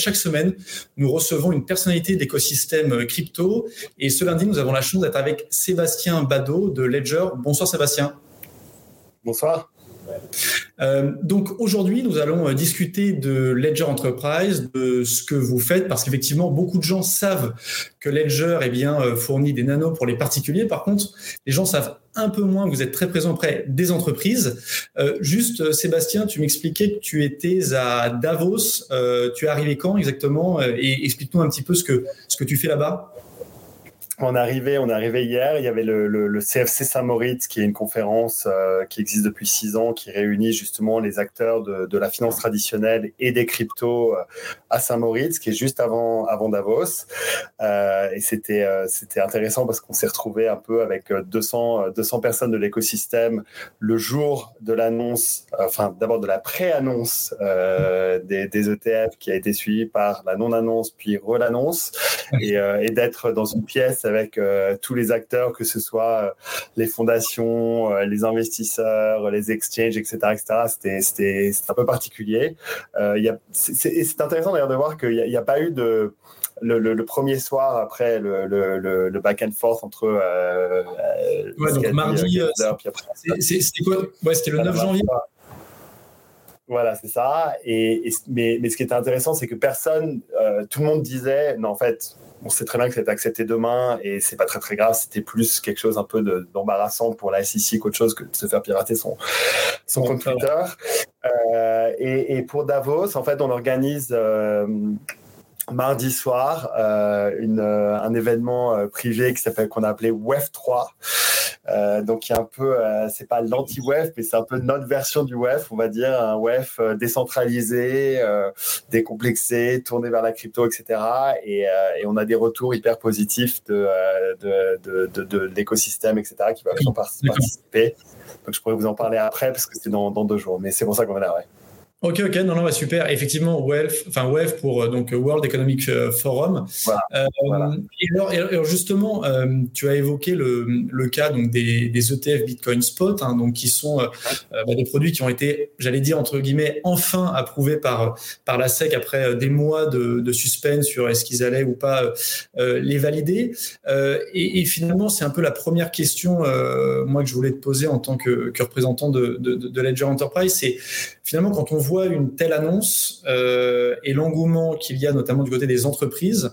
Chaque semaine, nous recevons une personnalité de l'écosystème crypto. Et ce lundi, nous avons la chance d'être avec Sébastien Badeau de Ledger. Bonsoir Sébastien. Bonsoir. Euh, donc aujourd'hui, nous allons euh, discuter de Ledger Enterprise, de ce que vous faites, parce qu'effectivement, beaucoup de gens savent que Ledger eh bien, euh, fournit des nanos pour les particuliers. Par contre, les gens savent un peu moins vous êtes très présent près des entreprises. juste, Sébastien, tu m'expliquais que tu étais à Davos. tu es arrivé quand exactement? Et explique-nous un petit peu ce que, ce que tu fais là-bas on arrivé, on arrivé hier. Il y avait le, CFC Saint-Moritz, qui est une conférence euh, qui existe depuis six ans, qui réunit justement les acteurs de, la finance traditionnelle et des cryptos euh, à Saint-Moritz, qui est juste avant, avant Davos. Euh, et c'était c'était intéressant parce qu'on s'est retrouvé un peu avec 200, 200 personnes de l'écosystème le jour de l'annonce, enfin d'abord de la pré-annonce des, des, ETF qui a été suivie par la non-annonce puis re-l'annonce et, et d'être dans une pièce avec euh, tous les acteurs, que ce soit euh, les fondations, euh, les investisseurs, les exchanges, etc. etc. C'était un peu particulier. c'est intéressant d'ailleurs de voir qu'il n'y a, pas eu de... Le, premier soir après le, le, back and forth entre. ouais, donc mardi. C'était quoi? Ouais, C'était le 9 janvier. Voilà, c'est ça. Et, mais, mais, ce qui était intéressant, c'est que personne, tout le monde disait, non, en fait, on sait très bien que c'est accepté demain et c'est pas très très grave. C'était plus quelque chose un peu d'embarrassant pour la SEC qu'autre chose que de se faire pirater son, son compte Twitter. Euh, et, pour Davos, en fait, on organise euh, mardi soir euh, une, un événement privé qui s'appelle qu'on a appelé WEF 3 euh, donc, il y a un peu, euh, c'est pas l'anti-WEF, mais c'est un peu notre version du WEF, on va dire, un WEF euh, décentralisé, décomplexé, tourné vers la crypto, etc. Et, on a des retours hyper positifs de, de, de, l'écosystème, etc., qui va participer. Donc, je pourrais vous en parler après, parce que c'est dans, dans, deux jours, mais c'est pour ça qu'on est là, ouais. Ok, ok, non, non, super. Effectivement, WEF, enfin WEF pour euh, donc World Economic euh, Forum. Euh, et, alors, justement, tu as évoqué le, le cas donc des, des, ETF Bitcoin Spot, hein, donc qui sont bah, des produits qui ont été, j'allais dire entre guillemets, enfin approuvés par par la SEC après des mois de, de suspense sur est-ce qu'ils allaient ou pas les valider. Et, et, finalement, c'est un peu la première question moi que je voulais te poser en tant que, que représentant de, de, de Ledger Enterprise, c'est finalement quand on voit une telle annonce euh, et l'engouement qu'il y a notamment du côté des entreprises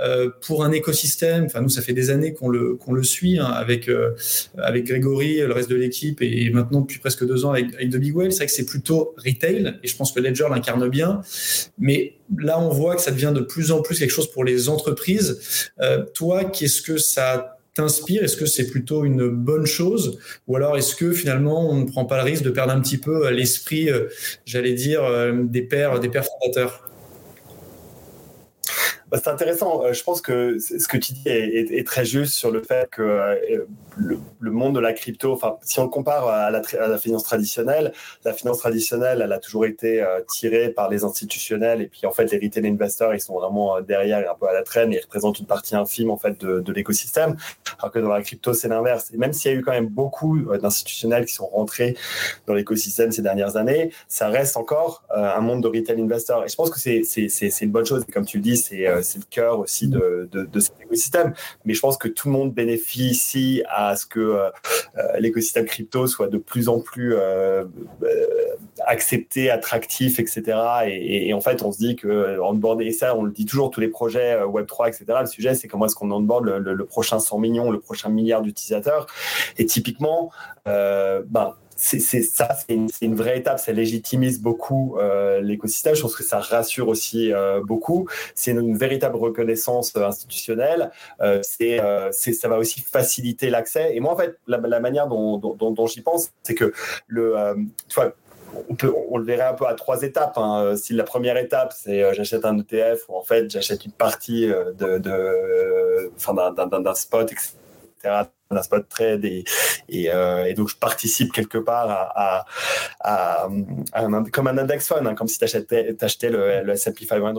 euh, pour un écosystème, enfin nous ça fait des années qu'on le, qu'on le suit hein, avec, euh, avec Grégory, le reste de l'équipe et maintenant depuis presque deux ans avec, avec The Big Whale, c'est vrai que c'est plutôt retail et je pense que Ledger l'incarne bien, mais là on voit que ça devient de plus en plus quelque chose pour les entreprises. toi, qu'est-ce que ça t'inspire Est-ce que c'est plutôt une bonne chose Ou alors est-ce que finalement on ne prend pas le risque de perdre un petit peu l'esprit, euh, j'allais dire, euh, des pères, des pères fondateurs? Bah, c'est intéressant. Euh, je pense que ce que tu dis est, très juste sur le fait que euh, le, monde de la crypto, enfin, si on compare à la, finance traditionnelle, la finance traditionnelle, elle a toujours été euh, tirée par les institutionnels et puis en fait, les retail investors, ils sont vraiment derrière et un peu à la traîne et ils représentent une partie infime en fait de, l'écosystème. Alors que dans la crypto, c'est l'inverse. Et même s'il y a eu quand même beaucoup d'institutionnels qui sont rentrés dans l'écosystème ces dernières années, ça reste encore un monde de retail investors. Et je pense que c'est une bonne chose. Et comme tu le dis, c'est c'est le cœur aussi de, cet écosystème. Mais je pense que tout le monde bénéficie à ce que euh, euh, l'écosystème crypto soit de plus en plus accepté, attractif, etc. Et, en fait, on se dit que onboarder ça, on le dit toujours, tous les projets Web3, etc. Le sujet, c'est comment est-ce qu'on onboard le, prochain 100 millions, le prochain milliard d'utilisateurs. Et typiquement, ben, c'est ça, c'est une, vraie étape. Ça légitimise beaucoup euh, l'écosystème. Je pense que ça rassure aussi euh, beaucoup. C'est une, véritable reconnaissance euh, institutionnelle. c'est, ça va aussi faciliter l'accès. Et moi, en fait, la, manière dont, dont, j'y pense, c'est que le, tu vois, on, peut, on le verrait un peu à trois étapes. Hein. Si la première étape, c'est j'achète un ETF ou en fait j'achète une partie de, de, d'un, d'un spot, etc un spot trade et, et, donc je participe quelque part à, à, un, comme un index fund, hein, comme si tu achetais, le, le S&P 500.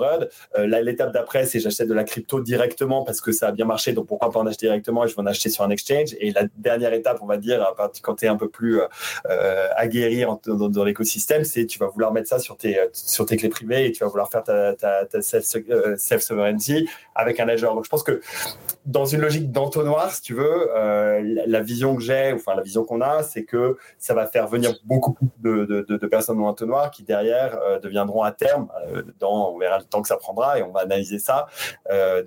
L'étape d'après, c'est j'achète de la crypto directement parce que ça a bien marché, donc pourquoi pas en acheter directement et je vais en acheter sur un exchange. Et la dernière étape, on va dire, quand tu es un peu plus aguerri dans, l'écosystème, c'est tu vas vouloir mettre ça sur tes, sur tes clés privées et tu vas vouloir faire ta, ta, ta self-sovereignty avec un ledger. Donc je pense que dans une logique d'entonnoir, si tu veux, euh, la vision que j'ai, enfin la vision qu'on a, c'est que ça va faire venir beaucoup de, personnes dans l'entonnoir qui derrière euh, deviendront à terme, euh, on verra le temps que ça prendra et on va analyser ça,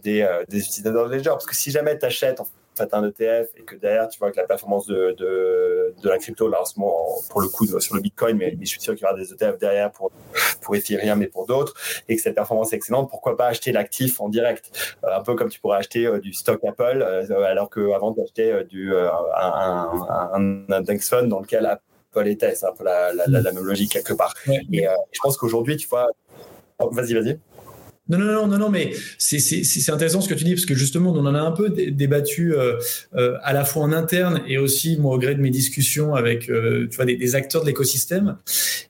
des, utilisateurs de. Parce que si jamais tu achètes fait un ETF et que derrière tu vois que la performance de, de, de la crypto, là en ce moment pour le coup sur le Bitcoin, mais, je suis sûr qu'il y aura des ETF derrière pour, pour Ethereum mais pour d'autres, et que cette performance est excellente, pourquoi pas acheter l'actif en direct? Euh, Un peu comme tu pourrais acheter euh, du stock Apple, euh, alors qu'avant d'acheter du, un, un, index fund dans lequel Apple était. C'est un peu la, la, la, même logique quelque part. Et je pense qu'aujourd'hui, tu vois. Oh, vas-y, vas-y. Non, non, non, non, non, mais c'est intéressant ce que tu dis, parce que justement, on en a un peu débattu euh, euh, à la fois en interne et aussi, moi, au gré de mes discussions avec euh, tu vois, des, acteurs de l'écosystème.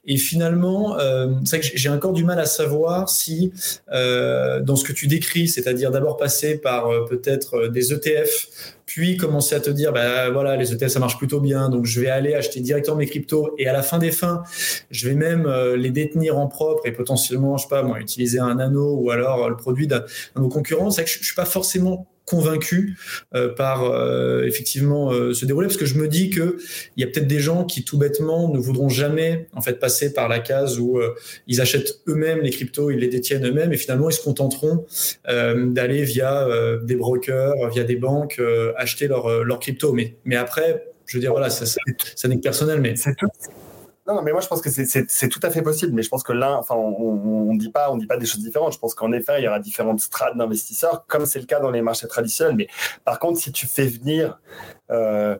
Et finalement, c'est vrai que j'ai encore du mal à savoir si, dans ce que tu décris, c'est-à-dire d'abord passer par peut-être des ETF puis commencer à te dire, bah voilà, les ETF ça marche plutôt bien, donc je vais aller acheter directement mes cryptos et à la fin des fins, je vais même les détenir en propre et potentiellement, je sais pas moi, utiliser un anneau ou alors le produit d'un de nos concurrents. C'est que je, je suis pas forcément convaincu euh, par euh, effectivement euh, se parce que je me dis que il y a peut-être des gens qui tout bêtement ne voudront jamais en fait passer par la case où ils achètent eux-mêmes les cryptos, ils les détiennent eux-mêmes et finalement ils se contenteront d'aller via des brokers, via des banques acheter leurs leur crypto. Mais mais après, je veux dire voilà, ça, ça, n'est que personnel, mais c'est tout. Non, mais moi je pense que c'est tout à fait possible. Mais je pense que là, enfin, on ne dit pas, on dit pas des choses différentes. Je pense qu'en effet, il y aura différentes strates d'investisseurs, comme c'est le cas dans les marchés traditionnels. Mais par contre, si tu fais venir euh,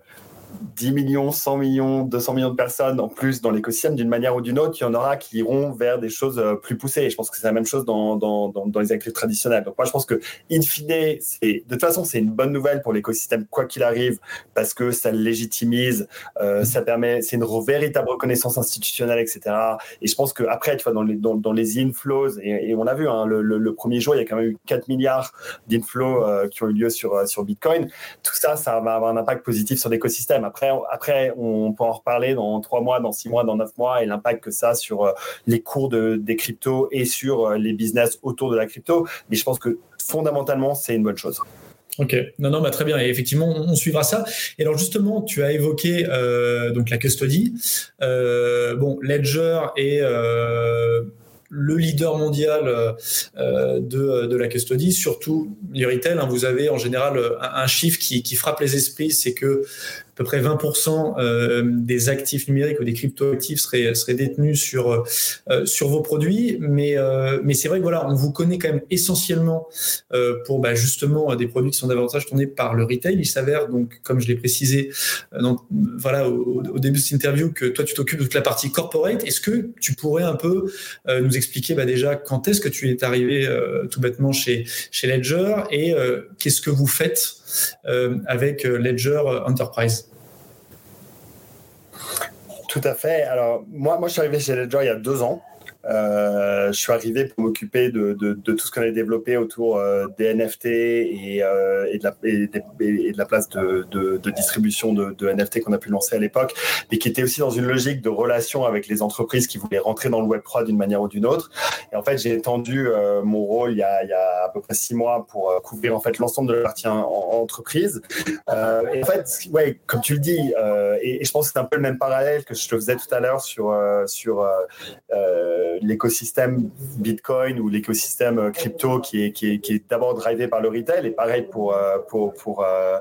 10 millions, 100 millions, 200 millions de personnes en plus dans l'écosystème, d'une manière ou d'une autre, il y en aura qui iront vers des choses euh, plus poussées. Et je pense que c'est la même chose dans, dans, dans, les actifs traditionnels. Donc moi, je pense que, in fine, de toute façon, c'est une bonne nouvelle pour l'écosystème, quoi qu'il arrive, parce que ça le légitimise, euh, ça permet, c'est une véritable reconnaissance institutionnelle, etc. Et je pense qu'après, tu vois, dans les, dans, dans les inflows, et, on a vu, hein, le, le, premier jour, il y a quand même eu 4 milliards d'inflows euh, qui ont eu lieu sur, sur Bitcoin. Tout ça, ça va avoir un impact positif sur l'écosystème. Après, après, on peut en reparler dans trois mois, dans six mois, dans neuf mois et l'impact que ça a sur euh, les cours de, des cryptos et sur euh, les business autour de la crypto. Mais je pense que fondamentalement, c'est une bonne chose. Ok, non, non, bah, très bien. Et effectivement, on, suivra ça. Et alors justement, tu as évoqué euh, donc la custody. bon, Ledger et le leader mondial de, de, la custody, surtout du retail. Hein, vous avez en général un, chiffre qui, qui, frappe les esprits, c'est que peu près 20% euh, des actifs numériques ou des crypto-actifs seraient, seraient détenus sur, euh, sur vos produits. Mais, euh, mais c'est vrai que voilà, on vous connaît quand même essentiellement pour bah, justement des produits qui sont davantage tournés par le retail. Il s'avère donc, comme je l'ai précisé donc, voilà, au, début de cette interview, que toi tu t'occupes de toute la partie corporate. Est-ce que tu pourrais un peu nous expliquer bah, déjà quand est-ce que tu es arrivé tout bêtement chez, chez Ledger et qu'est-ce que vous faites avec euh, Ledger Enterprise. Tout à fait. Alors, moi, moi, je suis arrivé chez Ledger il y a deux ans. Euh, je suis arrivé pour m'occuper de, de, de, tout ce qu'on a développé autour euh, des NFT et, euh, et, de la, et, de la place de, distribution de, NFT qu'on a pu lancer à l'époque, mais qui était aussi dans une logique de relation avec les entreprises qui voulaient rentrer dans le Web3 d'une manière ou d'une autre. Et en fait, j'ai étendu euh, mon rôle il y, a, il y, a, à peu près six mois pour euh, couvrir en fait l'ensemble de la partie en, entreprise. et en fait, ouais, comme tu le dis, et, je pense que c'est un peu le même parallèle que je te faisais tout à l'heure sur, sur l'écosystème Bitcoin ou l'écosystème euh, crypto qui est, qui est, qui est d'abord drivé par le retail et pareil pour, euh, pour, pour, euh,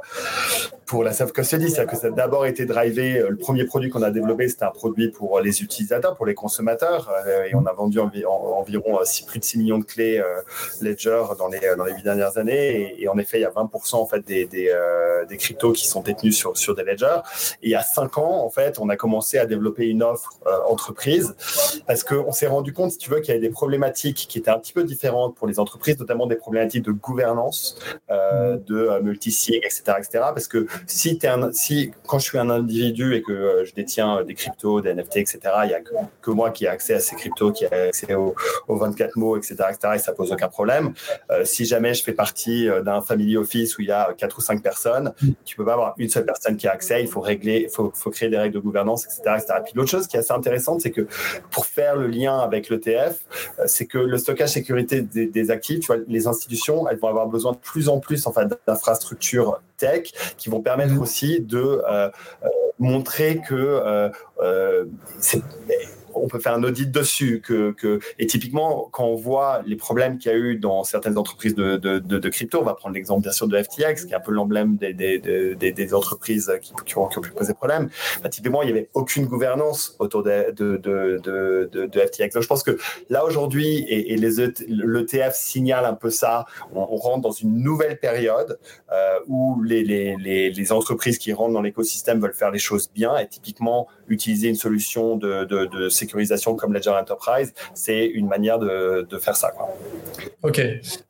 pour la self-custody, c'est-à-dire que ça a d'abord été drivé, le premier produit qu'on a développé, c'était un produit pour les utilisateurs, pour les consommateurs, et on a vendu environ plus de 6 millions de clés Ledger dans les, dans les 8 dernières années, et, en effet, il y a 20% en fait des, des, des, cryptos qui sont détenus sur, sur des Ledger, et il y a 5 ans, en fait, on a commencé à développer une offre entreprise, parce qu'on s'est rendu compte, si tu veux, qu'il y avait des problématiques qui étaient un petit peu différentes pour les entreprises, notamment des problématiques de gouvernance, euh, mmh. de euh, multi-sig, etc., etc. Parce que si, es un, si quand je suis un individu et que je détiens des cryptos, des NFT, etc., il n'y a que, moi qui ai accès à ces cryptos, qui ai accès aux, 24 mots, etc., etc., et ça pose aucun problème. si jamais je fais partie d'un family office où il y a quatre ou cinq personnes, tu peux pas avoir une seule personne qui a accès. Il faut régler, il faut, faut, créer des règles de gouvernance, etc., etc. Et puis l'autre chose qui est assez intéressante, c'est que pour faire le lien avec l'ETF, c'est que le stockage sécurité des, actifs, tu vois, les institutions, elles vont avoir besoin de plus en plus en fait, d'infrastructures tech qui vont permettre mmh. aussi de euh, euh, montrer que euh, c'est on peut faire un audit dessus. Que, que, et typiquement, quand on voit les problèmes qu'il y a eu dans certaines entreprises de, de, de, crypto, on va prendre l'exemple bien sûr de FTX, qui est un peu l'emblème des, des, des, des, entreprises qui, qui, ont, pu poser problème. Bah, typiquement, il n'y avait aucune gouvernance autour de, de, FTX. Donc je pense que là aujourd'hui, et, et l'ETF signale un peu ça, on, rentre dans une nouvelle période euh, où les, les, les, les entreprises qui rentrent dans l'écosystème veulent faire les choses bien et typiquement utiliser une solution de, sécurisation comme Ledger Enterprise, c'est une manière de, faire ça. Ok,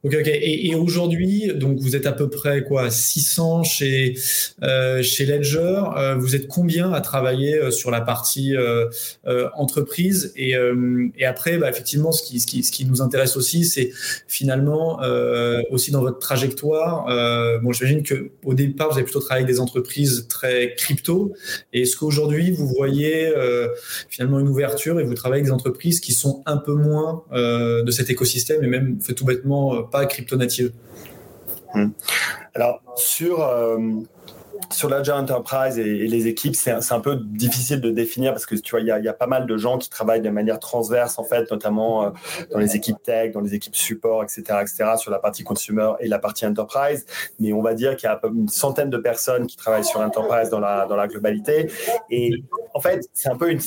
ok, ok. Et, aujourd'hui, donc vous êtes à peu près quoi, 600 chez euh, chez Ledger. Euh, vous êtes combien à travailler euh, sur la partie entreprise? Et, après, bah, effectivement, ce qui nous intéresse aussi, c'est finalement aussi dans votre trajectoire. bon, j'imagine que au départ, vous avez plutôt travaillé avec des entreprises très crypto. Et est-ce qu'aujourd'hui, vous voyez finalement une ouverture et vous travaillez avec des entreprises qui sont un peu moins de cet écosystème et même fait tout bêtement euh, pas crypto-native hmm. Alors, sur, euh, sur l'Agile Enterprise et, les équipes, c'est un peu difficile de définir parce que tu vois, il y, a, pas mal de gens qui travaillent de manière transverse en fait, notamment euh, dans les équipes tech, dans les équipes support, etc., etc., sur la partie consumer et la partie enterprise. Mais on va dire qu'il y a une centaine de personnes qui travaillent sur l'enterprise dans la dans la globalité. Et en fait, c'est un peu une,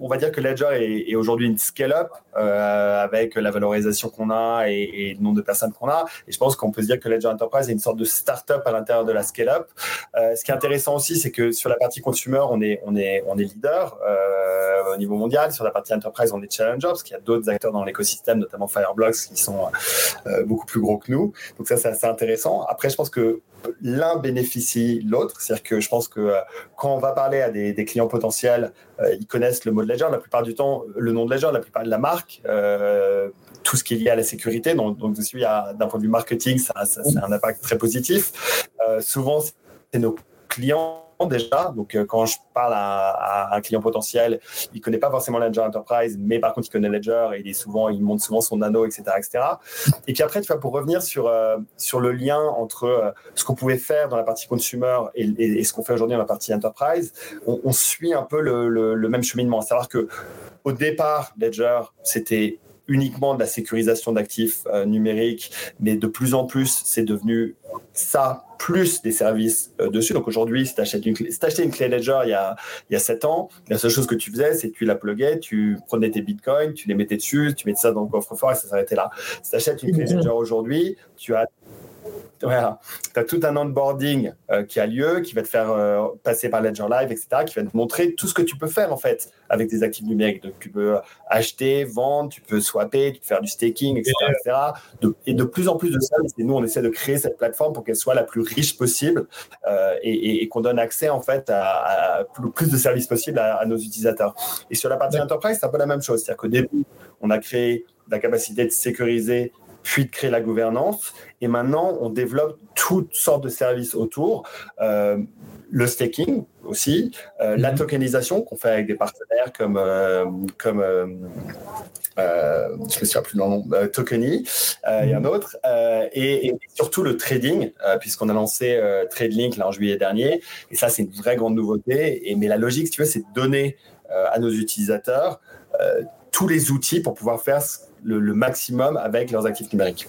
on va dire que Ledger est, aujourd'hui une scale-up euh, avec la valorisation qu'on a et, le nombre de personnes qu'on a. Et je pense qu'on peut se dire que Ledger Enterprise est une sorte de start-up à l'intérieur de la scale-up. Euh, ce qui est intéressant aussi, c'est que sur la partie consumer, on est, leader euh, au niveau mondial. Sur la partie enterprise, on est challenger parce qu'il y a d'autres acteurs dans l'écosystème, notamment Fireblocks, qui sont euh, beaucoup plus gros que nous. Donc ça, c'est assez intéressant. Après, je pense que l'un bénéficie l'autre. C'est-à-dire que je pense que euh, quand on va parler à des, clients potentiels, ils connaissent le mot de Ledger, la plupart du temps, le nom de Ledger, la plupart de la marque, tout ce qui est lié à la sécurité. Donc, donc d'un point de vue marketing, ça, ça, a un impact très positif. souvent, c'est nos clients déjà. Donc, euh, quand je parle à, un client potentiel, il connaît pas forcément Ledger Enterprise, mais par contre, il connaît Ledger et il est souvent, il monte souvent son nano, etc., etc. Et puis après, tu vois, pour revenir sur euh, sur le lien entre euh, ce qu'on pouvait faire dans la partie consumer et, ce qu'on fait aujourd'hui dans la partie enterprise, on, suit un peu le, même cheminement. C'est-à-dire que au départ, Ledger, c'était uniquement de la sécurisation d'actifs numériques, mais de plus en plus, c'est devenu ça plus des services euh, dessus. Donc aujourd'hui, si tu achètes une clé, si une clé Ledger il y a il y a 7 ans, la seule chose que tu faisais, c'est que tu la pluguais, tu prenais tes bitcoins, tu les mettais dessus, tu mettais ça dans le coffre-fort et ça s'arrêtait là. Si tu achètes une clé Ledger aujourd'hui, tu as voilà. Tu as tout un onboarding euh, qui a lieu, qui va te faire euh, passer par Ledger Live, etc., qui va te montrer tout ce que tu peux faire en fait avec des actifs numériques. Donc, tu peux acheter, vendre, tu peux swapper, tu peux faire du staking, etc. et de plus en plus de services. Et nous, on essaie de créer cette plateforme pour qu'elle soit la plus riche possible euh, et, qu'on donne accès en fait à, le plus de services possibles à, nos utilisateurs. Et sur la partie enterprise, c'est un peu la même chose. C'est-à-dire qu'au début, on a créé la capacité de sécuriser puis de créer la gouvernance. Et maintenant, on développe toutes sortes de services autour. Euh, le staking aussi, euh, la mhm. tokenisation qu'on fait avec des partenaires comme, euh, comme je me souviens plus le nom, Tokeny, il y en a d'autres, et, surtout le trading, puisqu'on a lancé TradeLink là, en juillet dernier, et ça c'est une vraie grande nouveauté, et, mais la logique, si tu veux, c'est de donner à nos utilisateurs tous les outils pour pouvoir faire le, maximum avec leurs actifs numériques.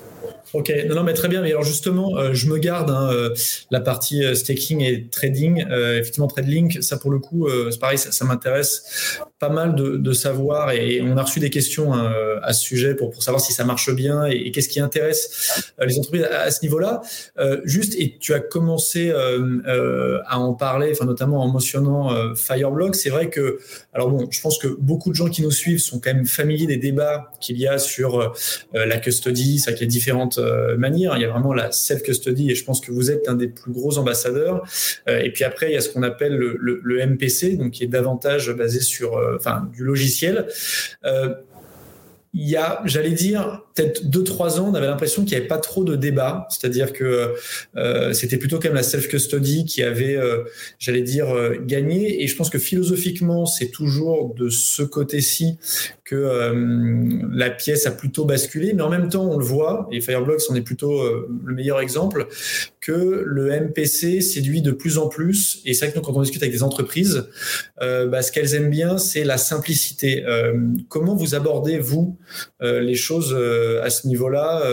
Ok, non, non, mais très bien. Mais alors justement, euh, je me garde hein, euh, la partie euh, staking et trading. effectivement, TradeLink, ça pour le coup, c'est pareil, ça, m'intéresse pas mal de, savoir et on a reçu des questions hein, à ce sujet pour, pour savoir si ça marche bien et, qu'est-ce qui intéresse euh, les entreprises à, ce niveau-là. Euh, juste, et tu as commencé euh, à en parler, enfin notamment en mentionnant Fireblog. C'est vrai que, alors bon, je pense que beaucoup de gens qui nous suivent sont quand même familiers des débats qu'il y a sur la custody, avec les différentes manières. Il y a vraiment la self-custody et je pense que vous êtes un des plus gros ambassadeurs. et puis après, il y a ce qu'on appelle le, le, MPC, donc qui est davantage basé sur enfin, du logiciel. Euh, il y a, j'allais dire, peut-être deux trois ans, on avait l'impression qu'il n'y avait pas trop de débat, c'est-à-dire que euh, c'était plutôt quand même la self-custody qui avait, euh, j'allais dire, gagné. Et je pense que philosophiquement, c'est toujours de ce côté-ci que la pièce a plutôt basculé, mais en même temps, on le voit, et Fireblocks en est plutôt le meilleur exemple, que le MPC séduit de plus en plus. Et c'est vrai que quand on discute avec des entreprises, euh, bah, ce qu'elles aiment bien, c'est la simplicité. Euh, comment vous abordez, vous, euh, les choses à ce niveau-là,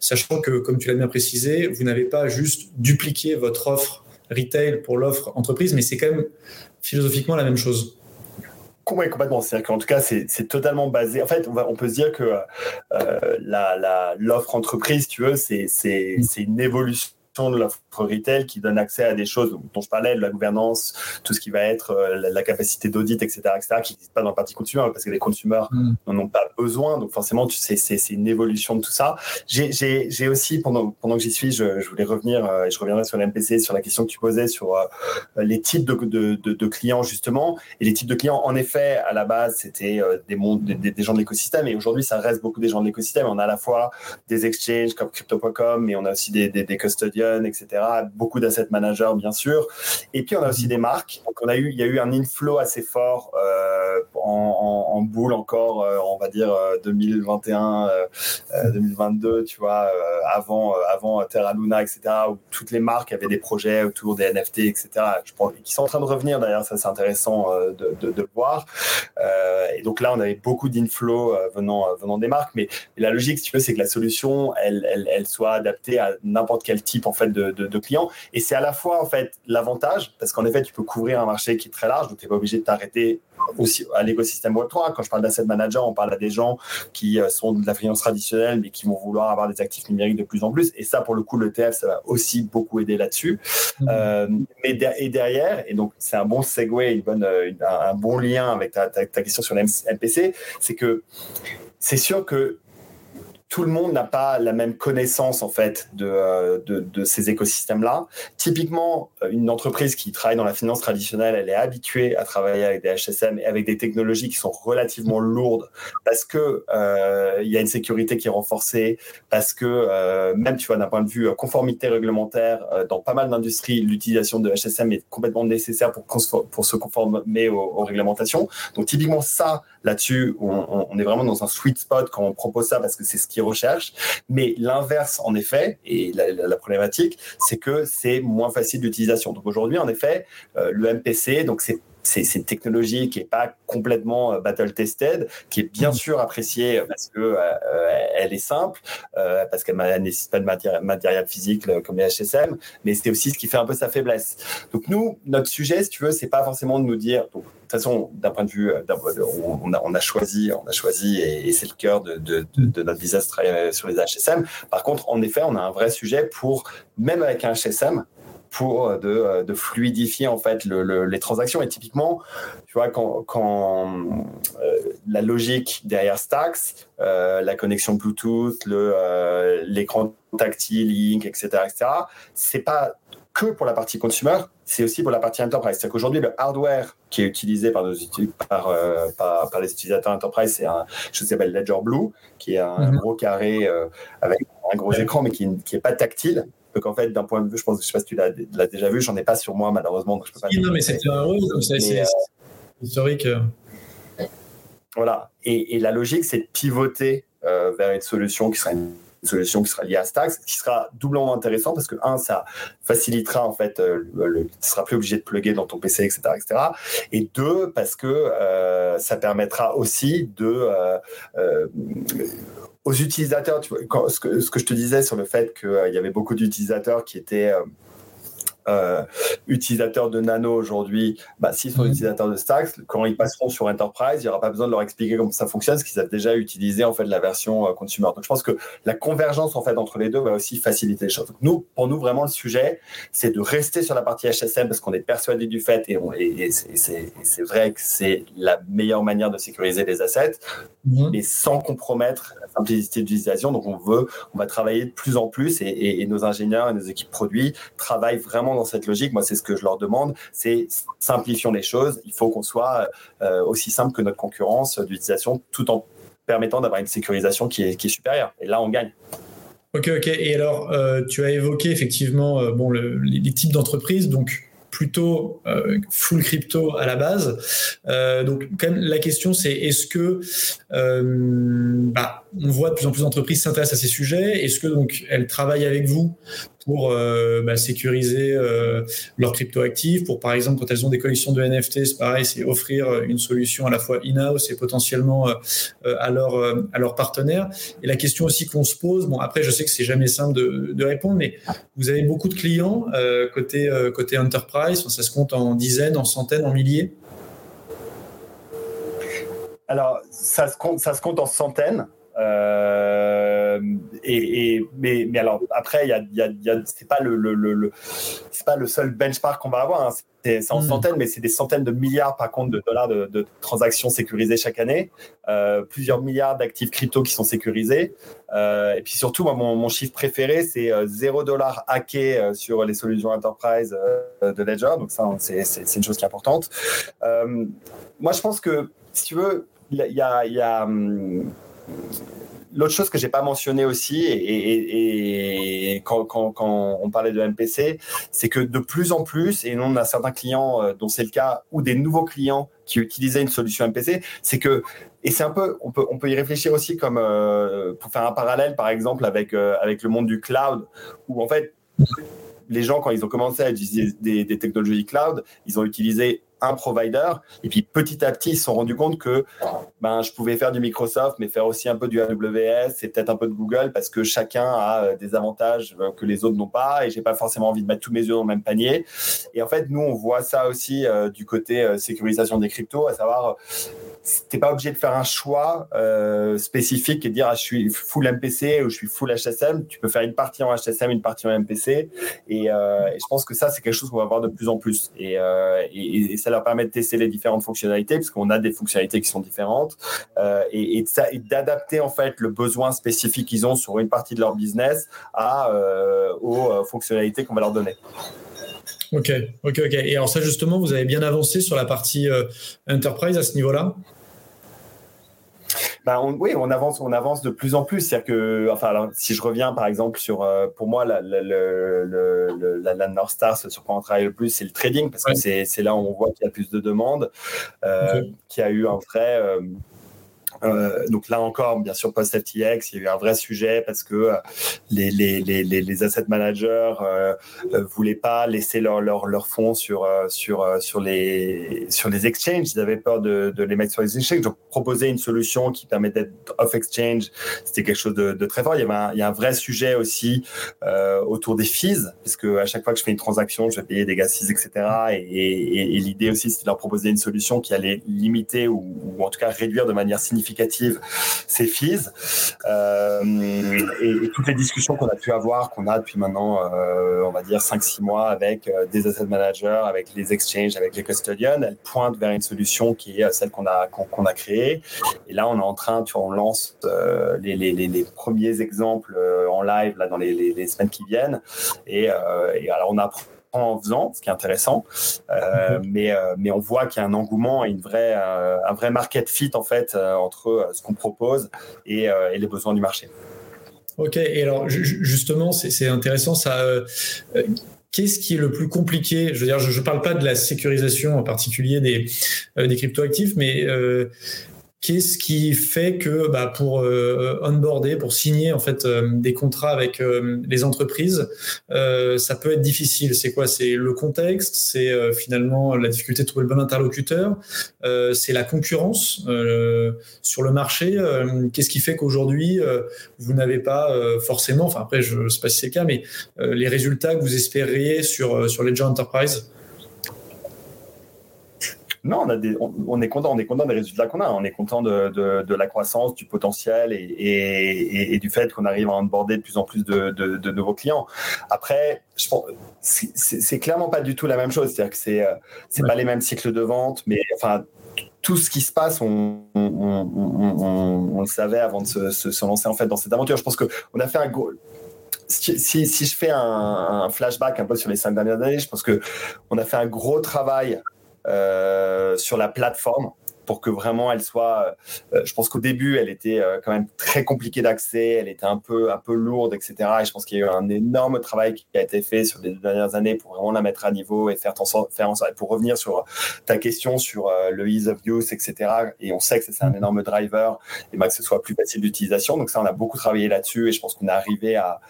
sachant que, comme tu l'as bien précisé, vous n'avez pas juste dupliqué votre offre retail pour l'offre entreprise, mais c'est quand même philosophiquement la même chose. Oui, complètement. C'est-à-dire qu'en tout cas, c'est totalement basé. En fait, on, va, on peut se dire que l'offre entreprise, tu veux, c'est une évolution de l'offre retail qui donne accès à des choses dont je parlais, la gouvernance, tout ce qui va être euh, la, capacité d'audit, etc., etc., qui n'existe pas dans le partie consumer parce que les consommateurs mm. n'en ont pas besoin. Donc forcément, tu sais, c'est une évolution de tout ça. J'ai aussi, pendant, pendant que j'y suis, je, je, voulais revenir, euh, et je reviendrai sur l'MPC, sur la question que tu posais sur euh, les types de, de, de, clients, justement. Et les types de clients, en effet, à la base, c'était des, des, des, gens de l'écosystème. Et aujourd'hui, ça reste beaucoup des gens de l'écosystème. On a à la fois des exchanges comme crypto.com, mais on a aussi des, des, custodians, etc beaucoup d'assets managers, bien sûr. Et puis, on a aussi des marques. Donc, on a eu, il y a eu un inflow assez fort euh, en, boule encore, euh, on va dire 2021, euh, 2022, tu vois, avant, avant Terra Luna, etc., où toutes les marques avaient des projets autour des NFT, etc., je pense, qui sont en train de revenir d'ailleurs, ça c'est intéressant de, de, de, voir. et donc là, on avait beaucoup d'inflow venant, venant des marques, mais, la logique, si tu veux, c'est que la solution, elle, elle, elle soit adaptée à n'importe quel type en fait de, de, clients. Et c'est à la fois en fait l'avantage, parce qu'en effet, tu peux couvrir un marché qui est très large, donc tu n'es pas obligé de t'arrêter aussi à l'écosystème Web3. Quand je parle d'asset manager, on parle à des gens qui euh, sont de la finance traditionnelle, mais qui vont vouloir avoir des actifs numériques de plus en plus. Et ça, pour le coup, le TF, ça va aussi beaucoup aider là-dessus. Mmh. Euh, mais et derrière, et donc c'est un bon segue, une bonne, un, bon lien avec ta, ta, ta question sur l'MPC, c'est que c'est sûr que tout le monde n'a pas la même connaissance en fait de, euh, de, ces écosystèmes-là. Typiquement, euh, une entreprise qui travaille dans la finance traditionnelle, elle est habituée à travailler avec des HSM et avec des technologies qui sont relativement lourdes parce que euh, il y a une sécurité qui est renforcée, parce que même tu vois d'un point de vue conformité réglementaire, dans pas mal d'industries, l'utilisation de HSM est complètement nécessaire pour, pour se conformer aux, réglementations. Donc typiquement ça, là-dessus, on, on, est vraiment dans un sweet spot quand on propose ça parce que c'est ce qu'ils recherchent. Mais l'inverse, en effet, et la, problématique, c'est que c'est moins facile d'utilisation. Donc aujourd'hui, en effet, euh, le MPC, donc c'est c'est une technologie qui n'est pas complètement euh, battle-tested, qui est bien mm. sûr appréciée parce que euh, elle est simple, euh, parce qu'elle ne nécessite pas de matériel, physique comme les HSM, mais c'est aussi ce qui fait un peu sa faiblesse. Donc nous, notre sujet, si tu veux, c'est pas forcément de nous dire, de toute façon, d'un point de vue, on a, on a, choisi, on a choisi, et, c'est le cœur de, de, de, notre business sur les HSM. Par contre, en effet, on a un vrai sujet pour, même avec un HSM, pour euh, de, euh, de, fluidifier en fait le, les transactions. Et typiquement, tu vois, quand, quand euh, la logique derrière Stacks, la connexion Bluetooth, l'écran tactile, Link, etc., etc., c'est pas que pour la partie consumer, c'est aussi pour la partie enterprise. C'est-à-dire qu'aujourd'hui, le hardware qui est utilisé par, nos, par, par, par, les utilisateurs enterprise, c'est un chose qui s'appelle Ledger Blue, qui est un mm-hmm. gros carré avec un gros écran, mais qui n'est pas tactile. Donc en fait, d'un point de vue, je pense, je sais pas si tu l'as déjà vu, j'en ai pas sur moi malheureusement, donc je peux pas. non, mais c'est euh, historique. Voilà. Et, la logique, c'est de pivoter euh, vers une solution qui sera une solution qui sera liée à Stacks, qui sera doublement intéressant parce que un, ça facilitera en fait, euh, le, tu seras plus obligé de plugger dans ton PC, etc., etc. Et deux, parce que ça permettra aussi de aux utilisateurs, tu vois, ce, que, ce, que, je te disais sur le fait qu'il euh, y avait beaucoup d'utilisateurs qui étaient euh, utilisateurs de Nano aujourd'hui, bah, s'ils sont mhm. utilisateurs de Stacks, quand ils passeront sur Enterprise, il n'y aura pas besoin de leur expliquer comment ça fonctionne, parce qu'ils ont déjà utilisé en fait la version euh, consumer. Donc je pense que la convergence en fait entre les deux va aussi faciliter les choses. Donc, nous, pour nous vraiment le sujet, c'est de rester sur la partie HSM parce qu'on est persuadé du fait et, et, c'est vrai que c'est la meilleure manière de sécuriser les assets, mhm. mais sans compromettre la simplicité d'utilisation. Donc on veut, on va travailler de plus en plus et, et nos ingénieurs et nos équipes produits travaillent vraiment dans cette logique. Moi, c'est ce que je leur demande, c'est simplifions les choses. Il faut qu'on soit euh, aussi simple que notre concurrence d'utilisation, tout en permettant d'avoir une sécurisation qui est, supérieure. Et là, on gagne. Ok, ok. Et alors, euh, tu as évoqué effectivement euh, bon, les, types d'entreprises. Donc, plutôt full crypto à la base. Donc, quand même, la question, c'est est-ce que bah, on voit de plus en plus d'entreprises s'intéressent à ces sujets Est-ce que donc elles travaillent avec vous pour euh, bah, sécuriser euh, leurs cryptoactifs? Pour par exemple, quand elles ont des collections de NFT, c'est pareil, c'est offrir une solution à la fois in-house et potentiellement à leurs à leurs partenaires. Et la question aussi qu'on se pose, bon après, je sais que c'est jamais simple de, de, répondre, mais vous avez beaucoup de clients côté côté enterprise, ça se compte en dizaines, en centaines, en milliers? Alors, ça se compte, ça se compte en centaines. Euh, et, et, mais, mais alors après, il y a, y a, y a c'est pas le, le, le, c'est pas le seul benchmark qu'on va avoir. Hein. C'est, en hmm. centaines, mais c'est des centaines de milliards par contre de dollars de, de transactions sécurisées chaque année, euh, plusieurs milliards d'actifs crypto qui sont sécurisés. Euh, et puis surtout, moi, mon, mon chiffre préféré, c'est 0 euh, dollars hackés euh, sur les solutions enterprise de Ledger. Donc ça, c'est, une chose qui est importante. moi, je pense que si tu veux, il y a, y a hum, L'autre chose que j'ai pas mentionné aussi, et, quand, on parlait de MPC, c'est que de plus en plus, et nous on a certains clients euh, dont c'est le cas, ou des nouveaux clients qui utilisaient une solution MPC, c'est que et c'est un peu, on peut, on peut y réfléchir aussi comme euh, pour faire un parallèle, par exemple, avec, euh, avec le monde du cloud, où en fait, les gens, quand ils ont commencé à utiliser des, des technologies cloud, ils ont utilisé un provider. Et puis petit à petit, ils se sont rendus compte que ben, je pouvais faire du Microsoft, mais faire aussi un peu du AWS et peut-être un peu de Google parce que chacun a euh, des avantages euh, que les autres n'ont pas et j'ai pas forcément envie de mettre tous mes œufs dans le même panier. Et en fait, nous, on voit ça aussi euh, du côté sécurisation des cryptos, à savoir t'es pas obligé de faire un choix spécifique et dire ah, je suis full MPC ou je suis full HSM. Tu peux faire une partie en HSM, une partie en MPC. Et, et je pense que ça, c'est quelque chose qu'on va voir de plus en plus. Et, euh, et, et, ça leur permet de tester les différentes fonctionnalités, parce qu'on a des fonctionnalités qui sont différentes, euh, et, et d'adapter en fait le besoin spécifique qu'ils ont sur une partie de leur business à, euh, aux euh, fonctionnalités qu'on va leur donner. Ok, ok, ok. Et alors ça justement, vous avez bien avancé sur la partie enterprise à ce niveau-là? Ben oui, on avance, on avance de plus en plus. C'est-à-dire que, enfin, alors, si je reviens par exemple sur, euh, pour moi, la, la, la, la, North Star, ce sur quoi on travaille le plus, c'est le trading, parce que c'est là où on voit qu'il y a plus de demandes, euh, qu'il y a eu un vrai. Euh, donc là encore, bien sûr, post-FTX, il y a eu un vrai sujet parce que euh, les, les, les, les asset managers euh, euh, voulaient pas laisser leurs leur, leur fonds sur, sur, sur, les, sur les exchanges. Ils avaient peur de, de les mettre sur les exchanges. Donc proposer une solution qui permettait off-exchange, c'était quelque chose de, de, très fort. Il y, avait un, il y a un vrai sujet aussi autour des fees, parce que à chaque fois que je fais une transaction, je vais payer des gas fees, etc. Et, l'idée aussi, c'était de leur proposer une solution qui allait limiter ou en tout cas réduire de manière significative significative ces fees. Euh, et, toutes les discussions qu'on a pu avoir, qu'on a depuis maintenant, euh, on va dire 5-6 mois avec euh, des asset managers, avec les exchanges, avec les custodians, elles pointent vers une solution qui est celle qu'on a, qu'on a créée. Et là, on est en train, tu vois, on lance les, premiers exemples en live là, dans les, les, semaines qui viennent. Et, et alors, on apprend en faisant, ce qui est intéressant. Euh, mais, euh, mais on voit qu'il y a un engouement et une vraie, euh, un vrai market fit en fait entre ce qu'on propose et, et, les besoins du marché. Ok, et alors justement, c'est intéressant ça. Qu'est-ce qui est le plus compliqué? Je veux dire, je ne parle pas de la sécurisation en particulier des, des cryptoactifs, mais Qu'est-ce qui fait que bah, pour euh, onboarder, pour signer en fait euh, des contrats avec euh, les entreprises, ça peut être difficile? C'est quoi? C'est le contexte, c'est finalement la difficulté de trouver le bon interlocuteur, c'est la concurrence sur le marché? Qu'est-ce qui fait qu'aujourd'hui vous n'avez pas forcément, enfin après je ne sais pas si c'est le cas, mais les résultats que vous espériez sur sur Ledger Enterprise? Non, on, a des, on, est content, on est content des résultats qu'on a. On est content de, de, de, la croissance, du potentiel et, et, et du fait qu'on arrive à onboarder de plus en plus de, de nouveaux clients. Après, je pense, c'est clairement pas du tout la même chose. C'est-à-dire que c'est euh, c'est pas les mêmes cycles de vente, mais enfin tout ce qui se passe, on, on, on, le savait avant de se, se, lancer en fait dans cette aventure. Je pense que on a fait un gros si, si, je fais un, un, flashback un peu sur les cinq dernières années, je pense que on a fait un gros travail sur la plateforme pour que vraiment elle soit. Euh, je pense qu'au début, elle était euh, quand même très compliquée d'accès, elle était un peu, un peu lourde, etc. Et je pense qu'il y a eu un énorme travail qui a été fait sur les deux dernières années pour vraiment la mettre à niveau et faire, faire en sorte. Pour revenir sur ta question sur le ease of use, etc. Et on sait que c'est un énorme driver et ben, que ce soit plus facile d'utilisation. Donc ça, on a beaucoup travaillé là-dessus et je pense qu'on est arrivé à,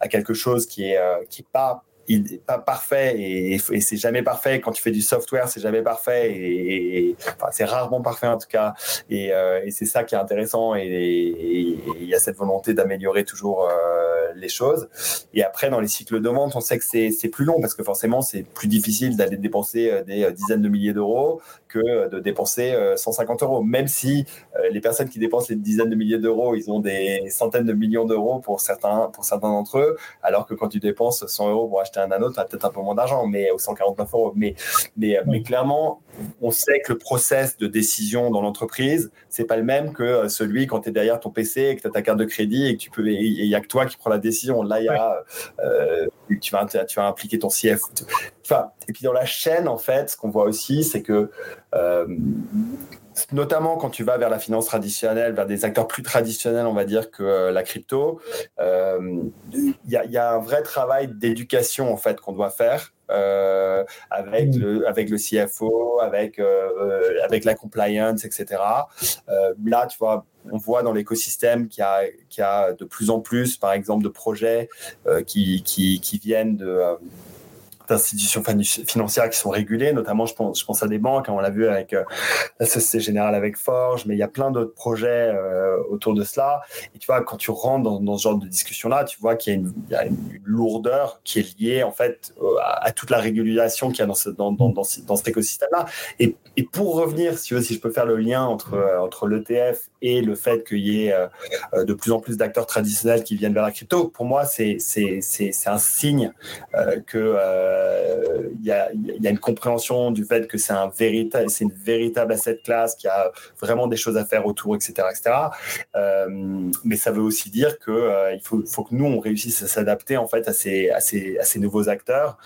à quelque chose qui est, qui est pas il n'est pas parfait et, c'est jamais parfait. Quand tu fais du software, c'est jamais parfait et, c'est rarement parfait en tout cas. Et, euh, c'est ça qui est intéressant et il y a cette volonté d'améliorer toujours euh, les choses. Et après, dans les cycles de vente, on sait que c'est plus long parce que forcément, c'est plus difficile d'aller dépenser euh, des dizaines de milliers d'euros que de dépenser 150 euros. Même si les personnes qui dépensent les dizaines de milliers d'euros, ils ont des centaines de millions d'euros pour certains, pour certains d'entre eux, alors que quand tu dépenses 100 euros pour acheter un anneau, tu as peut-être un peu moins d'argent, mais au 149 euros. Mais, mais, mais clairement, on sait que le process de décision dans l'entreprise, c'est pas le même que euh, celui quand tu es derrière ton PC et que tu as ta carte de crédit et que tu peux, il y a que toi qui prends la décision. Là, il y a, euh, tu vas, tu vas impliquer ton CF. Enfin, et puis dans la chaîne, en fait, ce qu'on voit aussi, c'est que euh, notamment quand tu vas vers la finance traditionnelle, vers des acteurs plus traditionnels, on va dire, que la crypto, il euh, y, a un vrai travail d'éducation en fait qu'on doit faire. Euh, avec mmh. le avec le CFO, avec avec la compliance, etc. là, tu vois, on voit dans l'écosystème qu'il y a qu'il y a de plus en plus, par exemple, de projets qui, qui, qui viennent de d'institutions financières qui sont régulées, notamment je pense, je pense à des banques, hein, on l'a vu avec euh, la Société Générale avec Forge, mais il y a plein d'autres projets euh, autour de cela. Et tu vois, quand tu rentres dans, ce genre de discussion-là, tu vois qu'il y, a une lourdeur qui est liée en fait à, toute la régulation qu'il y a dans, ce, dans, dans, dans, cet écosystème-là. Et, et, pour revenir, si, si je peux faire le lien entre, euh, entre l'ETF et le fait qu'il y ait de plus en plus d'acteurs traditionnels qui viennent vers la crypto, pour moi, c'est un signe que il euh, y, a, une compréhension du fait que c'est un véritable, une véritable asset class, qui a vraiment des choses à faire autour, etc., etc. Euh, mais ça veut aussi dire que euh, il faut, faut, que nous on réussisse à s'adapter en fait à ces, à ces, à ces nouveaux acteurs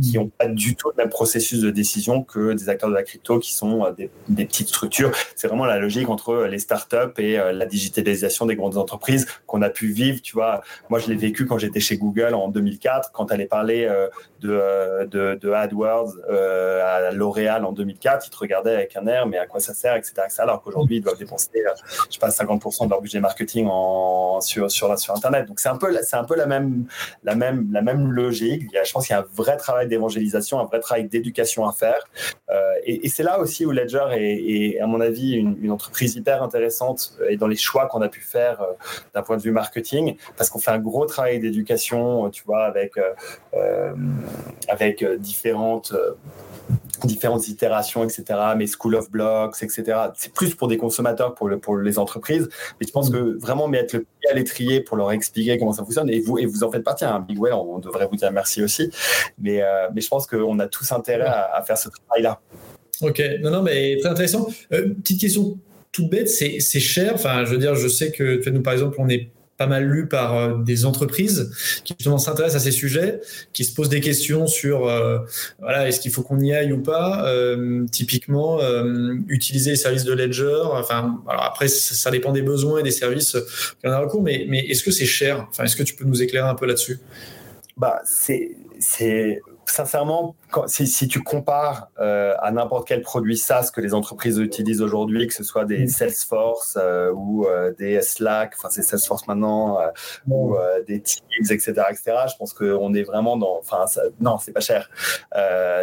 qui n'ont pas du tout le même processus de décision que des acteurs de la crypto qui sont des, des petites structures. C'est vraiment la logique entre les startups et la digitalisation des grandes entreprises qu'on a pu vivre. Tu vois, moi je l'ai vécu quand j'étais chez Google en 2004, quand elle est parlé de de, de AdWords euh, à L'Oréal en 2004, ils te regardaient avec un air, mais à quoi ça sert, etc. alors qu'aujourd'hui, ils doivent dépenser, euh, je sais pas, 50% de leur budget marketing sur, sur, sur Internet. Donc, c'est un peu, c'est un peu la, même, la, même, la même logique. Il y a, je pense qu'il y a un vrai travail d'évangélisation, un vrai travail d'éducation à faire. Euh, et, c'est là aussi où Ledger est, à mon avis, une, entreprise hyper intéressante et dans les choix qu'on a pu faire d'un point de vue marketing, parce qu'on fait un gros travail d'éducation, tu vois, avec, avec différentes euh, différentes itérations, etc. Mais School of Blocks, etc. C'est plus pour des consommateurs, pour, le, pour les entreprises. Mais je pense mm. que vraiment mettre le pied à l'étrier pour leur expliquer comment ça fonctionne, et vous, et vous en faites partie, un hein. Big Well, on devrait vous dire merci aussi. Mais, euh, mais je pense qu'on a tous intérêt à, faire ce travail-là. Ok, non, non, mais très intéressant. Euh, petite question toute bête, c'est cher? Enfin, je veux dire, je sais que nous, par exemple, on est pas mal lu par euh, des entreprises qui justement s'intéressent à ces sujets, qui se posent des questions sur euh, voilà est-ce qu'il faut qu'on y aille ou pas. Euh, typiquement, utiliser les services de Ledger. Enfin, alors après ça, dépend des besoins et des services en a recours, mais, mais est-ce que c'est cher? Enfin, est-ce que tu peux nous éclairer un peu là-dessus? Bah, c'est sincèrement, si, tu compares euh, à n'importe quel produit SaaS que les entreprises utilisent aujourd'hui, que ce soit des mm. Salesforce euh, ou euh, des Slack, enfin c'est Salesforce maintenant, ou des Teams, etc., etc., je pense qu'on est vraiment dans. Enfin, non, c'est pas cher.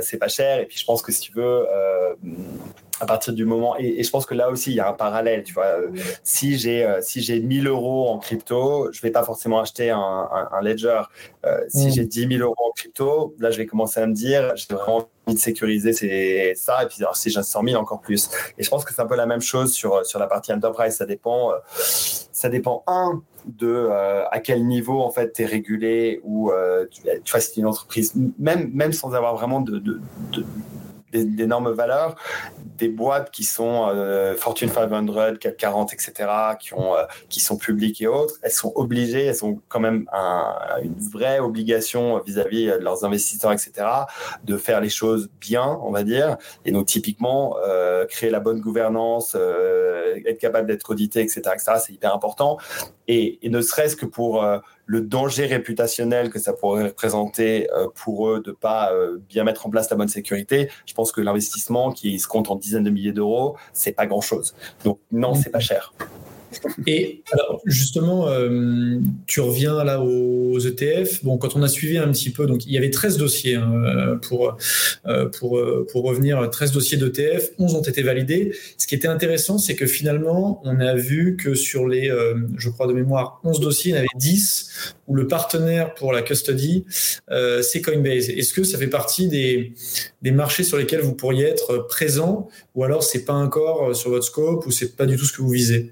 c'est pas cher. Et puis je pense que si tu veux à partir du moment et, je pense que là aussi il y a un parallèle tu vois. Si j'ai si j'ai 1000 euros en crypto je vais pas forcément acheter un, un, ledger. Si mm. j'ai 10 000 euros en crypto là je vais commencer à me dire j'ai vraiment envie de sécuriser c'est ça et puis alors, si j'ai 100 000 encore plus. Et je pense que c'est un peu la même chose sur sur la partie enterprise. Ça dépend ça dépend un de euh, à quel niveau en fait tu es régulé ou euh, tu, tu vois c'est une entreprise même même sans avoir vraiment de, de, de d'énormes valeurs, des boîtes qui sont euh, Fortune 500, CAC 40, etc., qui, ont, euh, qui sont publiques et autres, elles sont obligées, elles ont quand même une vraie obligation vis-à-vis de leurs investisseurs, etc., de faire les choses bien, on va dire. Et donc, typiquement, euh, créer la bonne gouvernance, être capable d'être audité, etc., etc., c'est hyper important. Et, et ne serait-ce que pour le danger réputationnel que ça pourrait représenter euh, pour eux de pas euh, bien mettre en place la bonne sécurité, je pense que l'investissement qui se compte en dizaines de milliers d'euros, c'est pas grand chose. Donc non, c'est pas cher. Et alors justement, euh, tu reviens là aux ETF. Bon, quand on a suivi un petit peu, donc il y avait 13 dossiers hein, pour, euh, pour, euh, pour revenir, 13 dossiers d'ETF, 11 ont été validés. Ce qui était intéressant, c'est que finalement, on a vu que sur les, je crois de mémoire, 11 dossiers, il y en avait 10 où le partenaire pour la custody, c'est Coinbase. Est-ce que ça fait partie des, des marchés sur lesquels vous pourriez être présent ou alors c'est pas encore sur votre scope ou c'est pas du tout ce que vous visez?